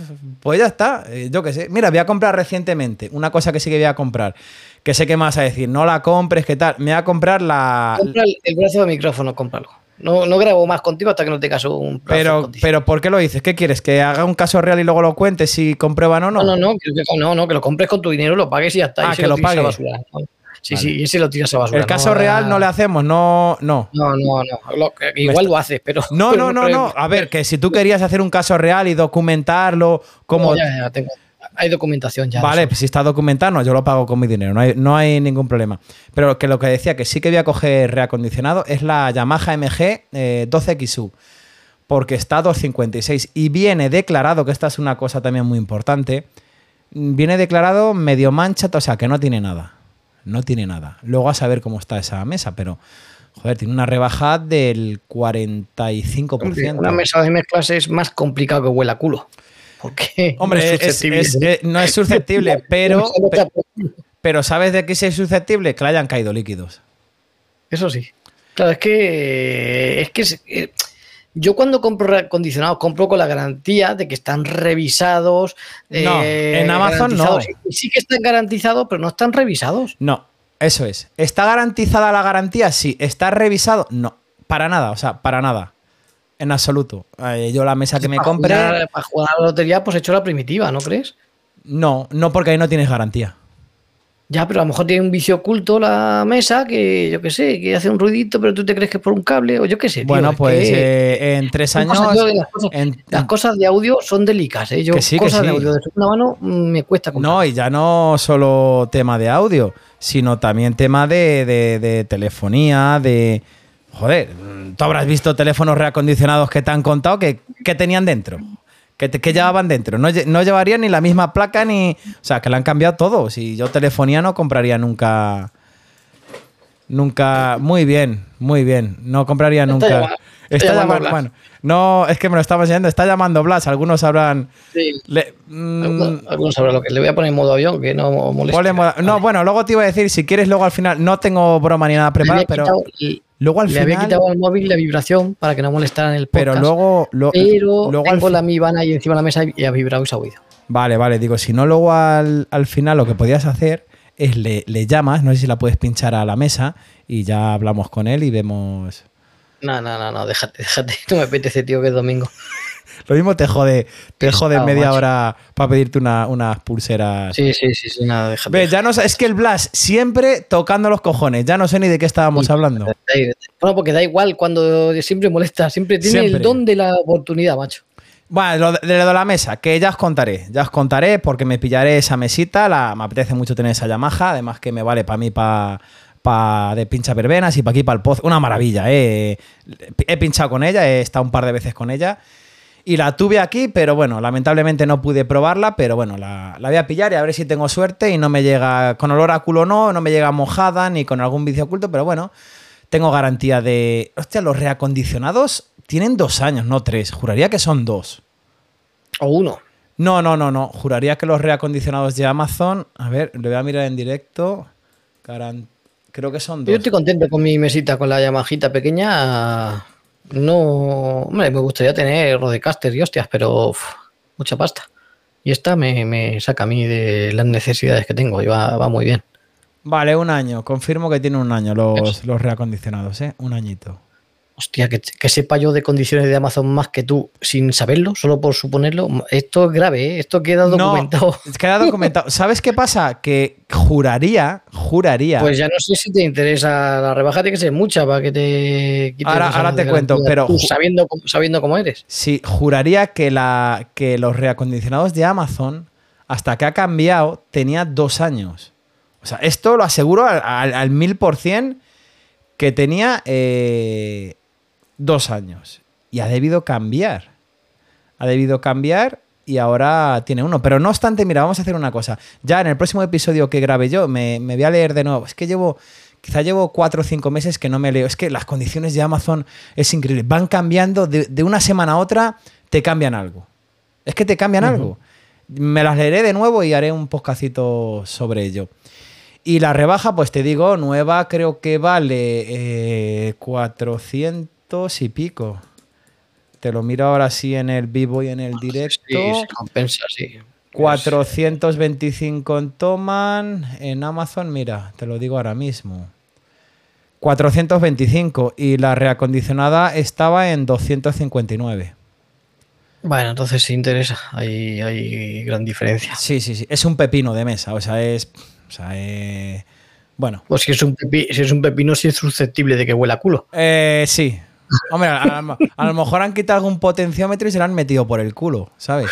S2: pues ya está, eh, yo qué sé. Mira, voy a comprar recientemente, una cosa que sí que voy a comprar, que sé que me vas a decir, no la compres, ¿qué tal? Me voy a comprar la...
S3: Compra el, el brazo de micrófono, cómpralo. No, no grabo más contigo hasta que no tengas un brazo
S2: Pero, pero, ¿por qué lo dices? ¿Qué quieres? ¿Que haga un caso real y luego lo cuentes si comprueban o no?
S3: No, no, no, que, no, no, que lo compres con tu dinero, lo pagues y ya está.
S2: Ah,
S3: y
S2: que lo
S3: tiras a
S2: pague.
S3: basura, ¿no? Sí,
S2: Vale.
S3: sí, y ese lo tiras a basura.
S2: El caso
S3: no,
S2: real no le hacemos, no, no.
S3: No, no, no. lo- igual lo haces, pero.
S2: No, no, no, no. A ver, que si tú querías hacer un caso real y documentarlo, como...
S3: No, ya, ya, tengo- hay documentación ya.
S2: Vale, pues si está documentado, no, yo lo pago con mi dinero, no hay, no hay ningún problema. Pero que lo que decía que sí que voy a coger reacondicionado es la Yamaha MG eh, 12XU, porque está a 256 y viene declarado, que esta es una cosa también muy importante, viene declarado medio mancha, o sea, que no tiene nada. No tiene nada. Luego a saber cómo está esa mesa, pero joder, tiene una rebaja del 45%.
S3: Hombre, Una mesa de mezclas es más complicado que huela a culo. Porque
S2: Hombre,
S3: no
S2: es-
S3: susceptible.
S2: es- es- no es susceptible, pero, pero ¿sabes de qué es susceptible? Que le hayan caído líquidos.
S3: Eso sí. Claro, es que. Es que. eh, yo cuando compro reacondicionados compro con la garantía de que están revisados.
S2: No,
S3: eh,
S2: en Amazon no.
S3: sí que están garantizados, pero no están revisados.
S2: No, eso es. ¿Está garantizada la garantía? Sí. ¿Está revisado? No. Para nada, o sea, para nada. En absoluto. Eh, yo la mesa que me
S3: para
S2: compré.
S3: Jugar, para jugar a la lotería, pues he hecho la primitiva, ¿no crees?
S2: No, no porque ahí no tienes garantía.
S3: Ya, pero a lo mejor tiene un vicio oculto la mesa que, yo qué sé, que hace un ruidito, pero tú te crees que es por un cable, o yo qué sé. tío,
S2: bueno,
S3: es
S2: pues
S3: que
S2: eh, en tres años.
S3: cosas- yo de las, cosas,
S2: en-
S3: las cosas de audio son delicadas, ¿eh? Yo
S2: Que sí, que
S3: cosas de audio de segunda mano mm, me cuesta comprar.
S2: No, y ya no solo tema de audio, sino también tema de, de- de telefonía, de... Joder, tú habrás visto teléfonos reacondicionados que te han contado que, que tenían dentro. Que, te- que llevaban dentro. No, no llevarían ni la misma placa ni... O sea, que le han cambiado todo. Si yo telefonía no compraría nunca... Nunca... Muy bien, muy bien. No compraría
S3: Está
S2: nunca...
S3: llamando- está
S2: Está
S3: llamando
S2: llamando...
S3: Blas.
S2: Bueno, no, es que me lo estaba enseñando. Está llamando Blas. Algunos habrán...
S3: Sí.
S2: le- mm,
S3: Algunos algunos sabrán lo que le voy a poner en modo avión, que no molesta.
S2: No, bueno, luego te iba a decir, si quieres, luego al final, no tengo broma ni nada
S3: había
S2: pero
S3: quitado-
S2: luego al
S3: le había
S2: final.
S3: quitado al móvil la vibración para que no molestara en el podcast.
S2: Pero luego. lo-
S3: pero
S2: luego
S3: tengo la Mi Band ahí encima de la mesa y ha vibrado y se ha oído.
S2: Vale, vale, digo, si no, luego al, al final lo que podías hacer es le, le llamas, no sé si la puedes pinchar a la mesa y ya hablamos con él y vemos.
S3: No, no, no, no, déjate, déjate. No me apetece, tío, que es domingo.
S2: Lo mismo te jode, te jode media
S3: macho.
S2: hora para pedirte una- unas pulseras.
S3: Sí, sí, sí, sí, nada, déjate.
S2: Ve, ya no es que el Blas siempre tocando los cojones, ya no sé ni de qué estábamos hablando.
S3: Bueno, porque da igual cuando siempre molesta, siempre tiene
S2: Siempre.
S3: el don de la oportunidad, macho.
S2: Bueno, lo de, de lo de la mesa, que ya os contaré, ya os contaré porque me pillaré esa mesita, la, me apetece mucho tener esa Yamaha, además que me vale para mí para pa de pincha verbenas y para aquí para el pozo, una maravilla, eh. he pinchado con ella, he estado un par de veces con ella y la tuve aquí, pero bueno, lamentablemente no pude probarla, pero bueno, la, la voy a pillar y a ver si tengo suerte y no me llega con olor a culo no, no me llega mojada ni con algún vicio oculto, pero bueno, Tengo garantía de. Hostia, los reacondicionados tienen dos años, no tres. Juraría que son dos.
S3: O uno.
S2: No, no, no, no. Juraría que los reacondicionados de Amazon. A ver, le voy a mirar en directo. Creo que son
S3: Yo
S2: dos.
S3: estoy contento con mi mesita, con la Yamajita pequeña. No. Hombre, me gustaría tener Rodecaster y hostias, pero. uf, mucha pasta. Y esta me, me saca a mí de las necesidades que tengo y va, va muy bien.
S2: Vale, un año. Confirmo que tiene un año los, los reacondicionados, ¿eh? Un añito.
S3: Hostia, que, que sepa yo de condiciones de Amazon más que tú sin saberlo, solo por suponerlo. Esto es grave, ¿eh? Esto queda documentado.
S2: No, queda documentado. ¿Sabes qué pasa? Que juraría, juraría.
S3: Pues ya no sé si te interesa. La rebaja tiene que ser mucha para que te quites
S2: Ahora- ahora te cuento, pero
S3: tú sabiendo, cómo- sabiendo cómo eres.
S2: Sí, juraría que, la, que los reacondicionados de Amazon, hasta que ha cambiado, tenía dos años. O sea, esto lo aseguro al mil por cien que tenía eh, dos años. Y ha debido cambiar. Ha debido cambiar y ahora tiene uno. Pero no obstante, mira, vamos a hacer una cosa. Ya en el próximo episodio que grabe yo, me, me voy a leer de nuevo. Es que llevo, quizá llevo cuatro o cinco meses que no me leo. Es que las condiciones de Amazon es increíble. Van cambiando de, de una semana a otra, te cambian algo. Es que te cambian algo. Me las leeré de nuevo y haré un podcastito sobre ello. Y la rebaja, pues te digo, nueva creo que vale eh, 400 y pico. Te lo miro ahora sí en el vivo y en el directo.
S3: Sí, se compensa, sí.
S2: 425 en Toman, en Amazon, mira, te lo digo ahora mismo. 425 y la reacondicionada estaba en 259.
S3: Bueno, entonces sí interesa. Hay, hay gran diferencia.
S2: Sí, sí, sí. Es un pepino de mesa, o sea, es. O sea, eh, bueno.
S3: Pues si es un pepi- si es un pepino, sí es susceptible de que huela culo.
S2: Eh, sí. Hombre, a, a- a lo mejor han quitado algún potenciómetro y se lo han metido por el culo, ¿sabes?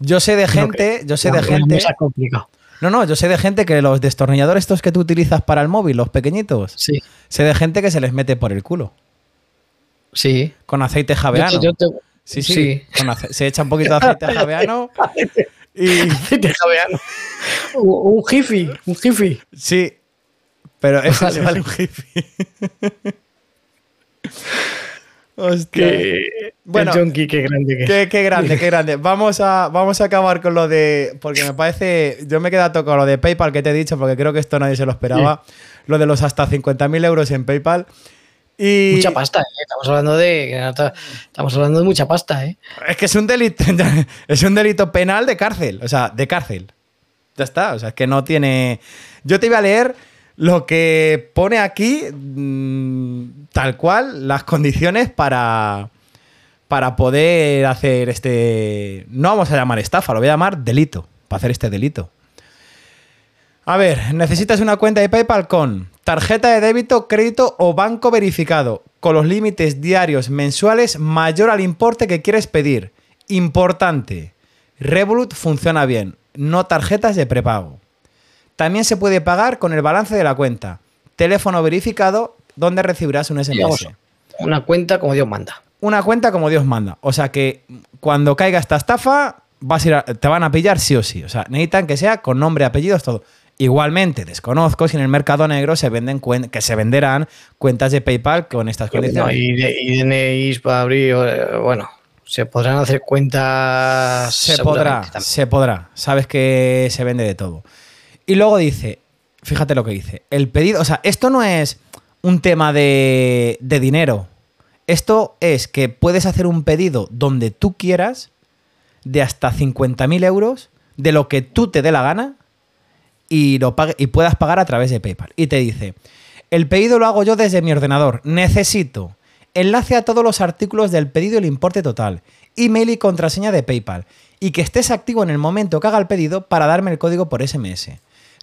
S2: Yo sé de gente, yo sé de gente. No, no, yo sé de gente que los destornilladores estos que tú utilizas para el móvil, los pequeñitos,
S3: Sí,
S2: sé de gente que se les mete por el culo.
S3: Sí.
S2: Con aceite
S3: Yo
S2: javeano.
S3: te- yo te-
S2: Sí, sí.
S3: sí.
S2: con se echa un poquito de aceite javeano y.
S3: Aceite javeano. Un jiffy, un jiffy.
S2: Sí. Pero es,
S3: Vale, vale.
S2: un hippie. Hostia.
S3: Que,
S2: Bueno,
S3: el qué grande que.
S2: Qué, qué grande, qué grande. Vamos a, vamos a acabar con lo de. Porque me parece. Yo me he quedado con lo de PayPal que te he dicho, porque creo que esto nadie se lo esperaba. Lo de los hasta 50.000 euros en PayPal. Y
S3: Mucha pasta, ¿eh? Estamos hablando de. Estamos hablando de mucha pasta, ¿eh?
S2: es que es un delito. Es un delito penal de cárcel. O sea, de cárcel. Ya está. O sea, es que no tiene. Yo te iba a leer lo que pone aquí, mm, tal cual, las condiciones para. Para poder hacer este. No vamos a llamar estafa, lo voy a llamar delito. Para hacer este delito. A ver, necesitas una cuenta de PayPal con tarjeta de débito, crédito o banco verificado, con los límites diarios mensuales mayor al importe que quieres pedir. Importante, Revolut funciona bien, no tarjetas de prepago. También se puede pagar con el balance de la cuenta. Teléfono verificado, donde recibirás un SMS.
S3: Una cuenta como Dios manda.
S2: Una cuenta como Dios manda. O sea que cuando caiga esta estafa, vas a ir a- te van a pillar sí o sí. O sea, necesitan que sea con nombre, apellidos, todo. Igualmente, desconozco si en el mercado negro se venden que se venderán cuentas de PayPal con estas
S3: No,
S2: condiciones.
S3: y, de- y DNIs para abrir. eh, Bueno, se podrán hacer cuentas.
S2: Se podrá,
S3: también.
S2: se podrá. Sabes que se vende de todo. Y luego dice, fíjate lo que dice, el pedido, o sea, esto no es un tema de, de dinero. Esto es que puedes hacer un pedido donde tú quieras, de hasta 50.000 euros, de lo que tú te dé la gana, y, lo pague- y puedas pagar a través de PayPal. Y te dice, el pedido lo hago yo desde mi ordenador. Necesito enlace a todos los artículos del pedido y el importe total, email y contraseña de PayPal, y que estés activo en el momento que haga el pedido para darme el código por SMS.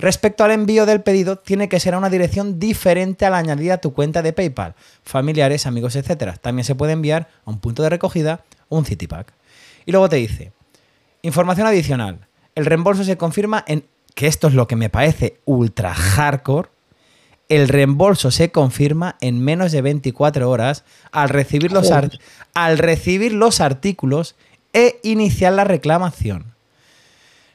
S2: Respecto al envío del pedido, tiene que ser a una dirección diferente a la añadida a tu cuenta de PayPal, familiares, amigos, etc. También se puede enviar a un punto de recogida o un Citipack. Y luego te dice, Información adicional. El reembolso se confirma en. Que esto es lo que me parece ultra hardcore. El reembolso se confirma en menos de 24 horas al recibir los, al recibir los artículos e iniciar la reclamación.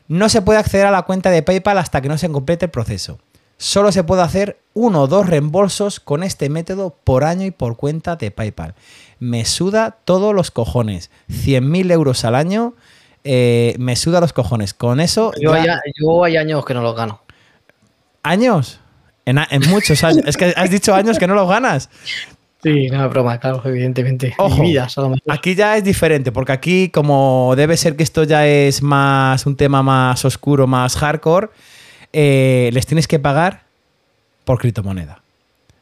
S2: No se puede acceder a la cuenta de PayPal hasta que no se complete el proceso. Solo se puede hacer uno o dos reembolsos con este método por año y por cuenta de PayPal. Me suda todos los cojones. 100.000 euros al año, eh, me suda los cojones. Con eso...
S3: Yo,
S2: ya-
S3: hay, yo hay años que no los gano.
S2: ¿Años? En muchos años. Es que has dicho años que no los ganas.
S3: Sí, no broma, claro, evidentemente.
S2: Ojo. Aquí ya es diferente, porque aquí, como debe ser que esto ya es más un tema más oscuro, más hardcore, eh, les tienes que pagar por criptomoneda.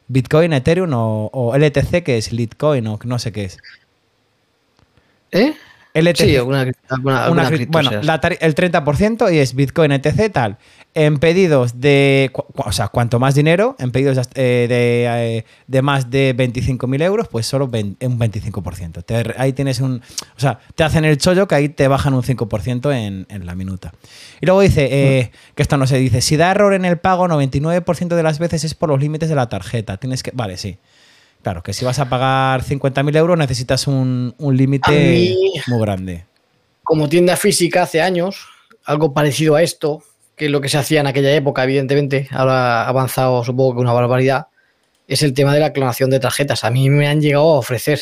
S2: Bitcoin, Ethereum o, o LTC, que es Litecoin o no sé qué es.
S3: ¿Eh?
S2: LTC.
S3: Sí, alguna, alguna,
S2: Una
S3: alguna cripto
S2: bueno, la el 30% y es Bitcoin, etc. Tal. En pedidos de. O sea, cuanto más dinero, en pedidos eh, de, eh, de más de 25.000 euros, pues solo un 25%. Te ahí tienes un. O sea, te hacen el chollo que ahí te bajan un 5% en, en la minuta. Y luego dice, eh, que esto no se dice, si da error en el pago, 99% de las veces es por los límites de la tarjeta. Tienes que. Vale, sí. Claro, que si vas a pagar 50.000 euros necesitas un, un límite muy grande.
S3: Como tienda física hace años, algo parecido a esto, que lo que se hacía en aquella época, evidentemente, ahora ha avanzado supongo que una barbaridad, es el tema de la clonación de tarjetas. A mí me han llegado a ofrecer.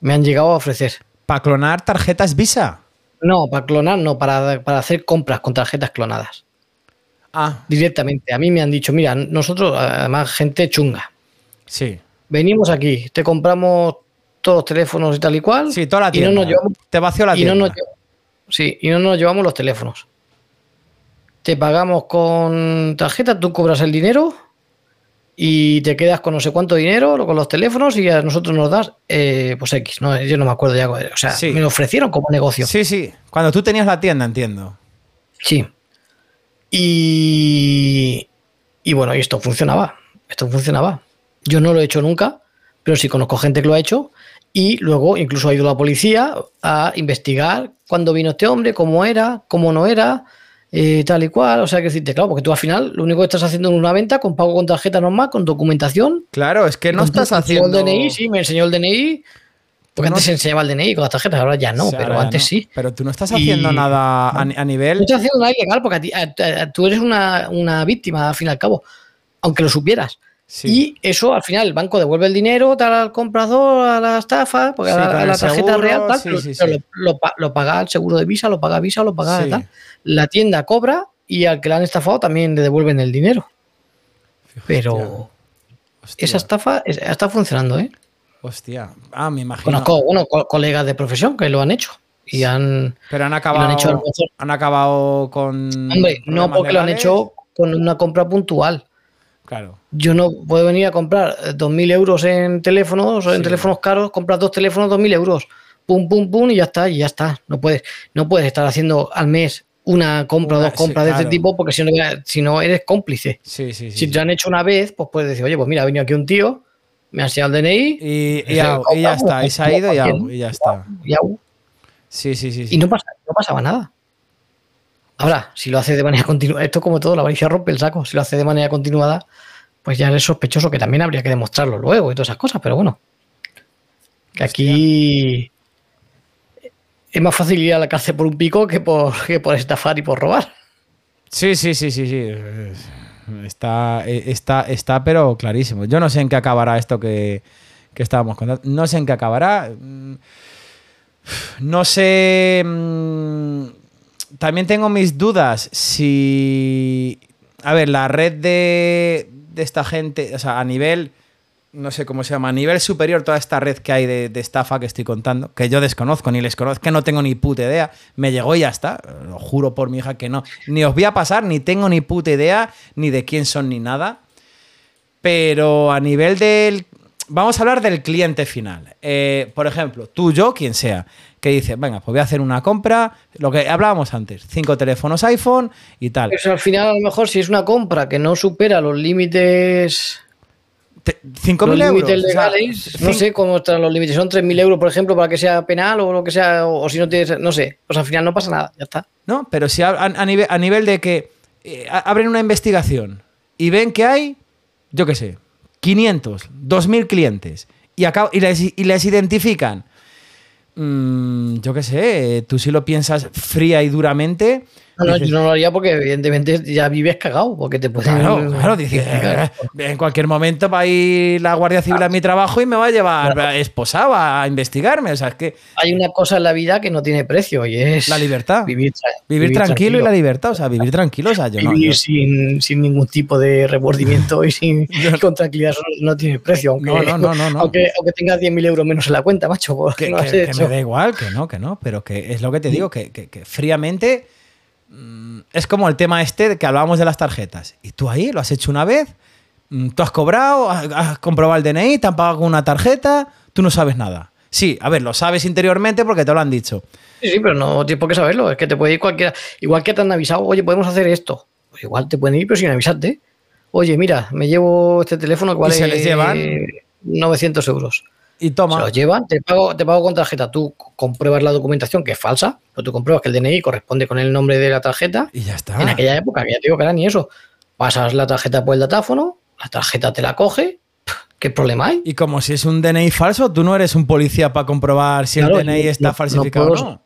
S3: Me han llegado a ofrecer.
S2: Para clonar tarjetas Visa.
S3: No, para clonar, no, para, para hacer compras con tarjetas clonadas.
S2: Ah,
S3: Directamente. A mí me han dicho, mira, nosotros, además, gente chunga.
S2: sí.
S3: Venimos aquí, te compramos todos los teléfonos y tal y cual.
S2: Sí, toda la
S3: y
S2: tienda.
S3: no nos llevamos,
S2: Te vació la
S3: y no
S2: tienda.
S3: nos sí, y no nos llevamos los teléfonos. Te pagamos con tarjeta, tú cobras el dinero y te quedas con no sé cuánto dinero con los teléfonos y a nosotros nos das, eh, pues X. No, yo no me acuerdo ya. O sea,
S2: Sí.
S3: me lo ofrecieron como negocio.
S2: Sí, sí. Cuando tú tenías la tienda, entiendo.
S3: Sí. Y, y bueno, y esto funcionaba. Esto funcionaba. Yo no lo he hecho nunca, pero sí conozco gente que lo ha hecho. Y luego incluso ha ido la policía a investigar cuándo vino este hombre, cómo era, cómo no era, eh, tal y cual. O sea, que decirte, claro, porque tú al final lo único que estás haciendo es una venta con pago con tarjeta normal, con documentación.
S2: Claro, es que no estás haciendo.
S3: DNI, sí, me enseñó el DNI. Porque
S2: No-
S3: antes se enseñaba el DNI con las tarjetas, ahora ya no,
S2: O sea,
S3: pero antes
S2: no.
S3: sí.
S2: Pero tú no estás
S3: Y-
S2: haciendo nada a, a nivel.
S3: No estás haciendo nada ilegal porque a ti- a- tú eres una, una víctima, al fin y al cabo, aunque lo supieras.
S2: Sí.
S3: Y eso, al final, el banco devuelve el dinero tal al comprador, a la estafa, porque
S2: Sí,
S3: a, la- a la tarjeta
S2: seguro,
S3: real, tal,
S2: sí,
S3: pero,
S2: sí,
S3: pero
S2: sí.
S3: Lo, lo pa- lo paga el seguro de Visa, lo paga Visa, lo paga tal. La tienda cobra y al que le han estafado también le devuelven el dinero. Pero
S2: Hostia,
S3: esa estafa es- está funcionando, ¿eh?
S2: Hostia. Ah, me imagino.
S3: Conozco, bueno, co- colegas de profesión que lo han hecho y han,
S2: Pero han acabado.
S3: han hecho
S2: acabado con.
S3: Hombre, no porque lo han hecho con una compra puntual.
S2: Claro.
S3: Yo no puedo venir a comprar eh, 2.000 euros en teléfonos o en
S2: Sí.
S3: teléfonos caros, compras dos teléfonos 2.000 euros. Pum, pum, pum y ya está, y ya está. No puedes, no puedes estar haciendo al mes una compra o dos compras
S2: sí,
S3: de este tipo porque si no, si no eres cómplice.
S2: Sí, sí, sí.
S3: Si te han hecho una vez, pues puedes decir, oye, pues mira, ha venido aquí un tío, me ha enseñado el DNI
S2: Y, ya está. Y se ha ido y,
S3: cualquiera.
S2: y ya está.
S3: y,
S2: sí, sí. sí.
S3: y no, pasa, no pasaba nada. Ahora, si lo hace de manera continuada, esto como todo, la avaricia rompe el saco. Si lo hace de manera continuada, pues ya eres sospechoso, que también habría que demostrarlo luego y todas esas cosas, pero bueno. Que aquí es más fácil ir a la cárcel por un pico que por, que por estafar y por robar.
S2: Sí, sí, sí, sí, sí. Está, está, está, pero clarísimo. Yo no sé en qué acabará esto que, que estábamos contando. No sé en qué acabará. Mm, No sé. También tengo mis dudas si. A ver, la red de, de esta gente, o sea, a nivel. No sé cómo se llama, a nivel superior, toda esta red que hay de, de estafa que estoy contando, que yo desconozco ni les conozco, que no tengo ni puta idea, me llegó y ya está. Lo juro por mi hija que no. Ni os voy a pasar, ni tengo ni puta idea, ni de quién son, ni nada. Pero a nivel del. Vamos a hablar del cliente final. Eh, por ejemplo, tú, yo, quien sea, que dice, venga, pues voy a hacer una compra, lo que hablábamos antes, cinco teléfonos iPhone y tal.
S3: Eso al final, a lo mejor, si es una compra que no supera los límites.
S2: Te- ¿Cinco
S3: Los
S2: mil euros? o sea,
S3: no sé cómo están los límites, son 3.000 euros, por ejemplo, para que sea penal o lo que sea, o, o si no tienes, no sé, pues al final no pasa nada, ya está.
S2: No, pero si a, a- a nivel, a nivel de que eh, abren una investigación y ven que hay, yo qué sé, 500, 2.000 clientes y, acab- y, les, y les identifican, mm, yo qué sé, tú si lo piensas fría y duramente,
S3: No, no, yo no lo haría porque evidentemente ya vives cagado, porque te pueden...
S2: Claro, claro, dices, eh, en cualquier momento va a ir la Guardia Civil a mi trabajo y me va a llevar esposado a investigarme. O sea, es que
S3: Hay una cosa en la vida que no tiene precio y es
S2: la libertad.
S3: vivir, tra-
S2: Vivir, tranquilo, y la libertad, o sea, vivir tranquilo, o sea, yo no.
S3: Vivir
S2: yo-
S3: sin, sin ningún tipo de remordimiento y sin con tranquilidad no tiene precio. Aunque,
S2: No, no, no, no, no.
S3: Aunque, aunque tengas 10.000 euros menos en la cuenta, macho. porque
S2: que,
S3: no
S2: que-
S3: has
S2: que
S3: hecho.
S2: me da igual, que no, que no, pero que es lo que te digo, que, que- fríamente es como el tema este de que hablábamos de las tarjetas. Y tú ahí lo has hecho una vez, mm, tú has cobrado, has, has comprobado el DNI, te han pagado con una tarjeta, tú no sabes nada. Sí, a ver, lo sabes interiormente porque te lo han dicho.
S3: Sí, sí, pero no tienes por qué saberlo. Es que te puede ir cualquiera. Igual que te han avisado, oye, podemos hacer esto. Pues igual te pueden ir, pero sin avisarte. Oye, mira, me llevo este teléfono que
S2: ¿Y
S3: vale
S2: se les llevan?
S3: 900 euros.
S2: Y
S3: Se
S2: toma.
S3: los llevan, te pago, te pago con tarjeta. Tú compruebas la documentación que es falsa, pero tú compruebas que el DNI corresponde con el nombre de la tarjeta.
S2: Y ya está.
S3: En aquella época, que ya te digo que era ni eso. Pasas la tarjeta por el datáfono, la tarjeta te la coge. ¿Qué problema hay?
S2: Y como si es un DNI falso, tú no eres un policía para comprobar si
S3: Claro,
S2: el DNI está
S3: no- no
S2: falsificado
S3: puedo-
S2: o no.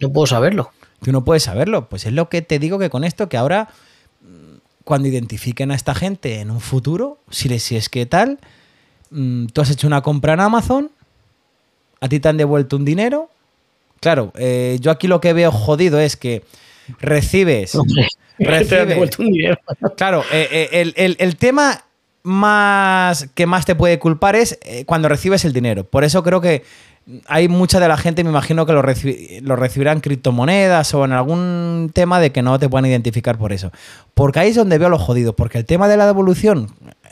S3: No puedo saberlo.
S2: Tú no puedes saberlo. Pues es lo que te digo que con esto, que ahora, mm, cuando identifiquen a esta gente en un futuro, si, si es que tal, mm, tú has hecho una compra en Amazon, a ti te han devuelto un dinero. Claro, eh, yo aquí lo que veo jodido es que recibes.
S3: Hombre, te han
S2: recibes
S3: devuelto un dinero.
S2: Claro, eh, eh, el, el- el tema más que más te puede culpar es cuando recibes el dinero. Por eso creo que hay mucha de la gente, me imagino que lo, recibi- lo recibirán en criptomonedas o en algún tema de que no te puedan identificar por eso. Porque ahí es donde veo lo jodido. Porque el tema de la devolución,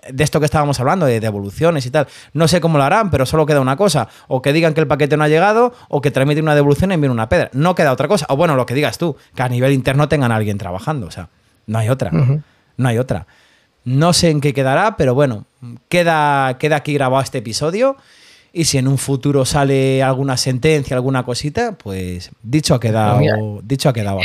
S2: de esto que estábamos hablando, de devoluciones y tal, no sé cómo lo harán, pero solo queda una cosa. O que digan que el paquete no ha llegado, o que tramiten una devolución y envíen una pedra. No queda otra cosa. O bueno, lo que digas tú, que a nivel interno tengan a alguien trabajando. O sea, no hay otra. No hay otra. No sé en qué quedará, pero bueno, queda, queda aquí grabado este episodio. Y si en un futuro sale alguna sentencia, alguna cosita, pues dicho ha quedado.
S3: Pues mira,
S2: dicho ha quedado.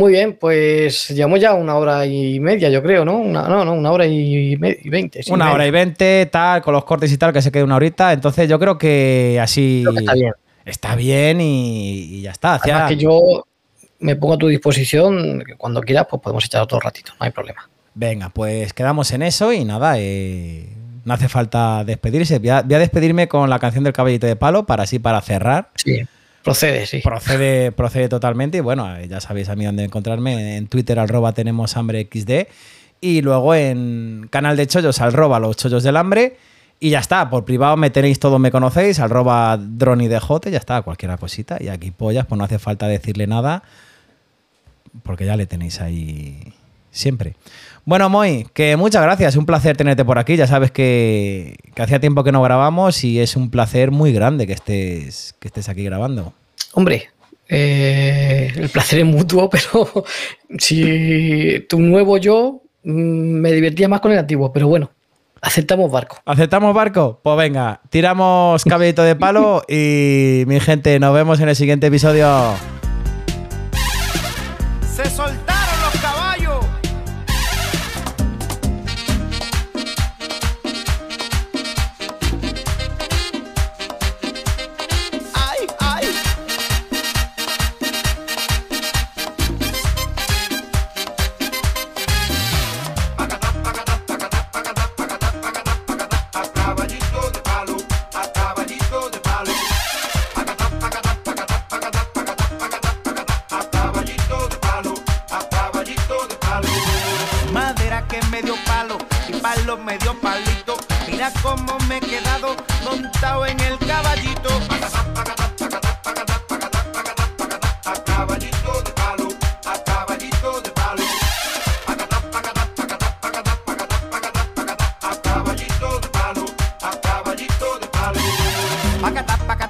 S3: Muy bien, pues llevamos ya una hora y media, yo creo, ¿no? Una, no, no, una hora y, veinte. sí,
S2: una
S3: media.
S2: hora y veinte, tal, con los cortes y tal, que se quede una horita. Entonces yo creo que así.
S3: Creo que está bien.
S2: Está bien y, y ya está.
S3: Además que yo me pongo a tu disposición, que cuando quieras, pues podemos echar otro ratito, no hay problema.
S2: Venga, pues quedamos en eso y nada, eh, no hace falta despedirse. Voy a, voy a despedirme con la canción del caballito de palo para así para cerrar.
S3: Sí, procede, sí.
S2: Procede, procede totalmente. Y bueno, ya sabéis a mí dónde encontrarme. En Twitter, arroba tenemos hambre XD. Y luego en canal de chollos, arroba los chollos del hambre. Y ya está, por privado me tenéis todo, me conocéis, arroba dronidj, ya está, cualquier cosita. Y aquí pollas, pues no hace falta decirle nada, porque ya le tenéis ahí siempre. Bueno, Moy, que muchas gracias, un placer tenerte por aquí. Ya sabes que, que hacía tiempo que no grabamos y es un placer muy grande que estés, que estés aquí grabando.
S3: Hombre, eh, el placer es mutuo, pero si tu nuevo yo mm, me divertía más con el antiguo, pero bueno, aceptamos barco.
S2: ¿Aceptamos barco? Pues venga, tiramos cabellito de palo y mi gente, nos vemos en el siguiente episodio.
S1: Paga, tá, paga,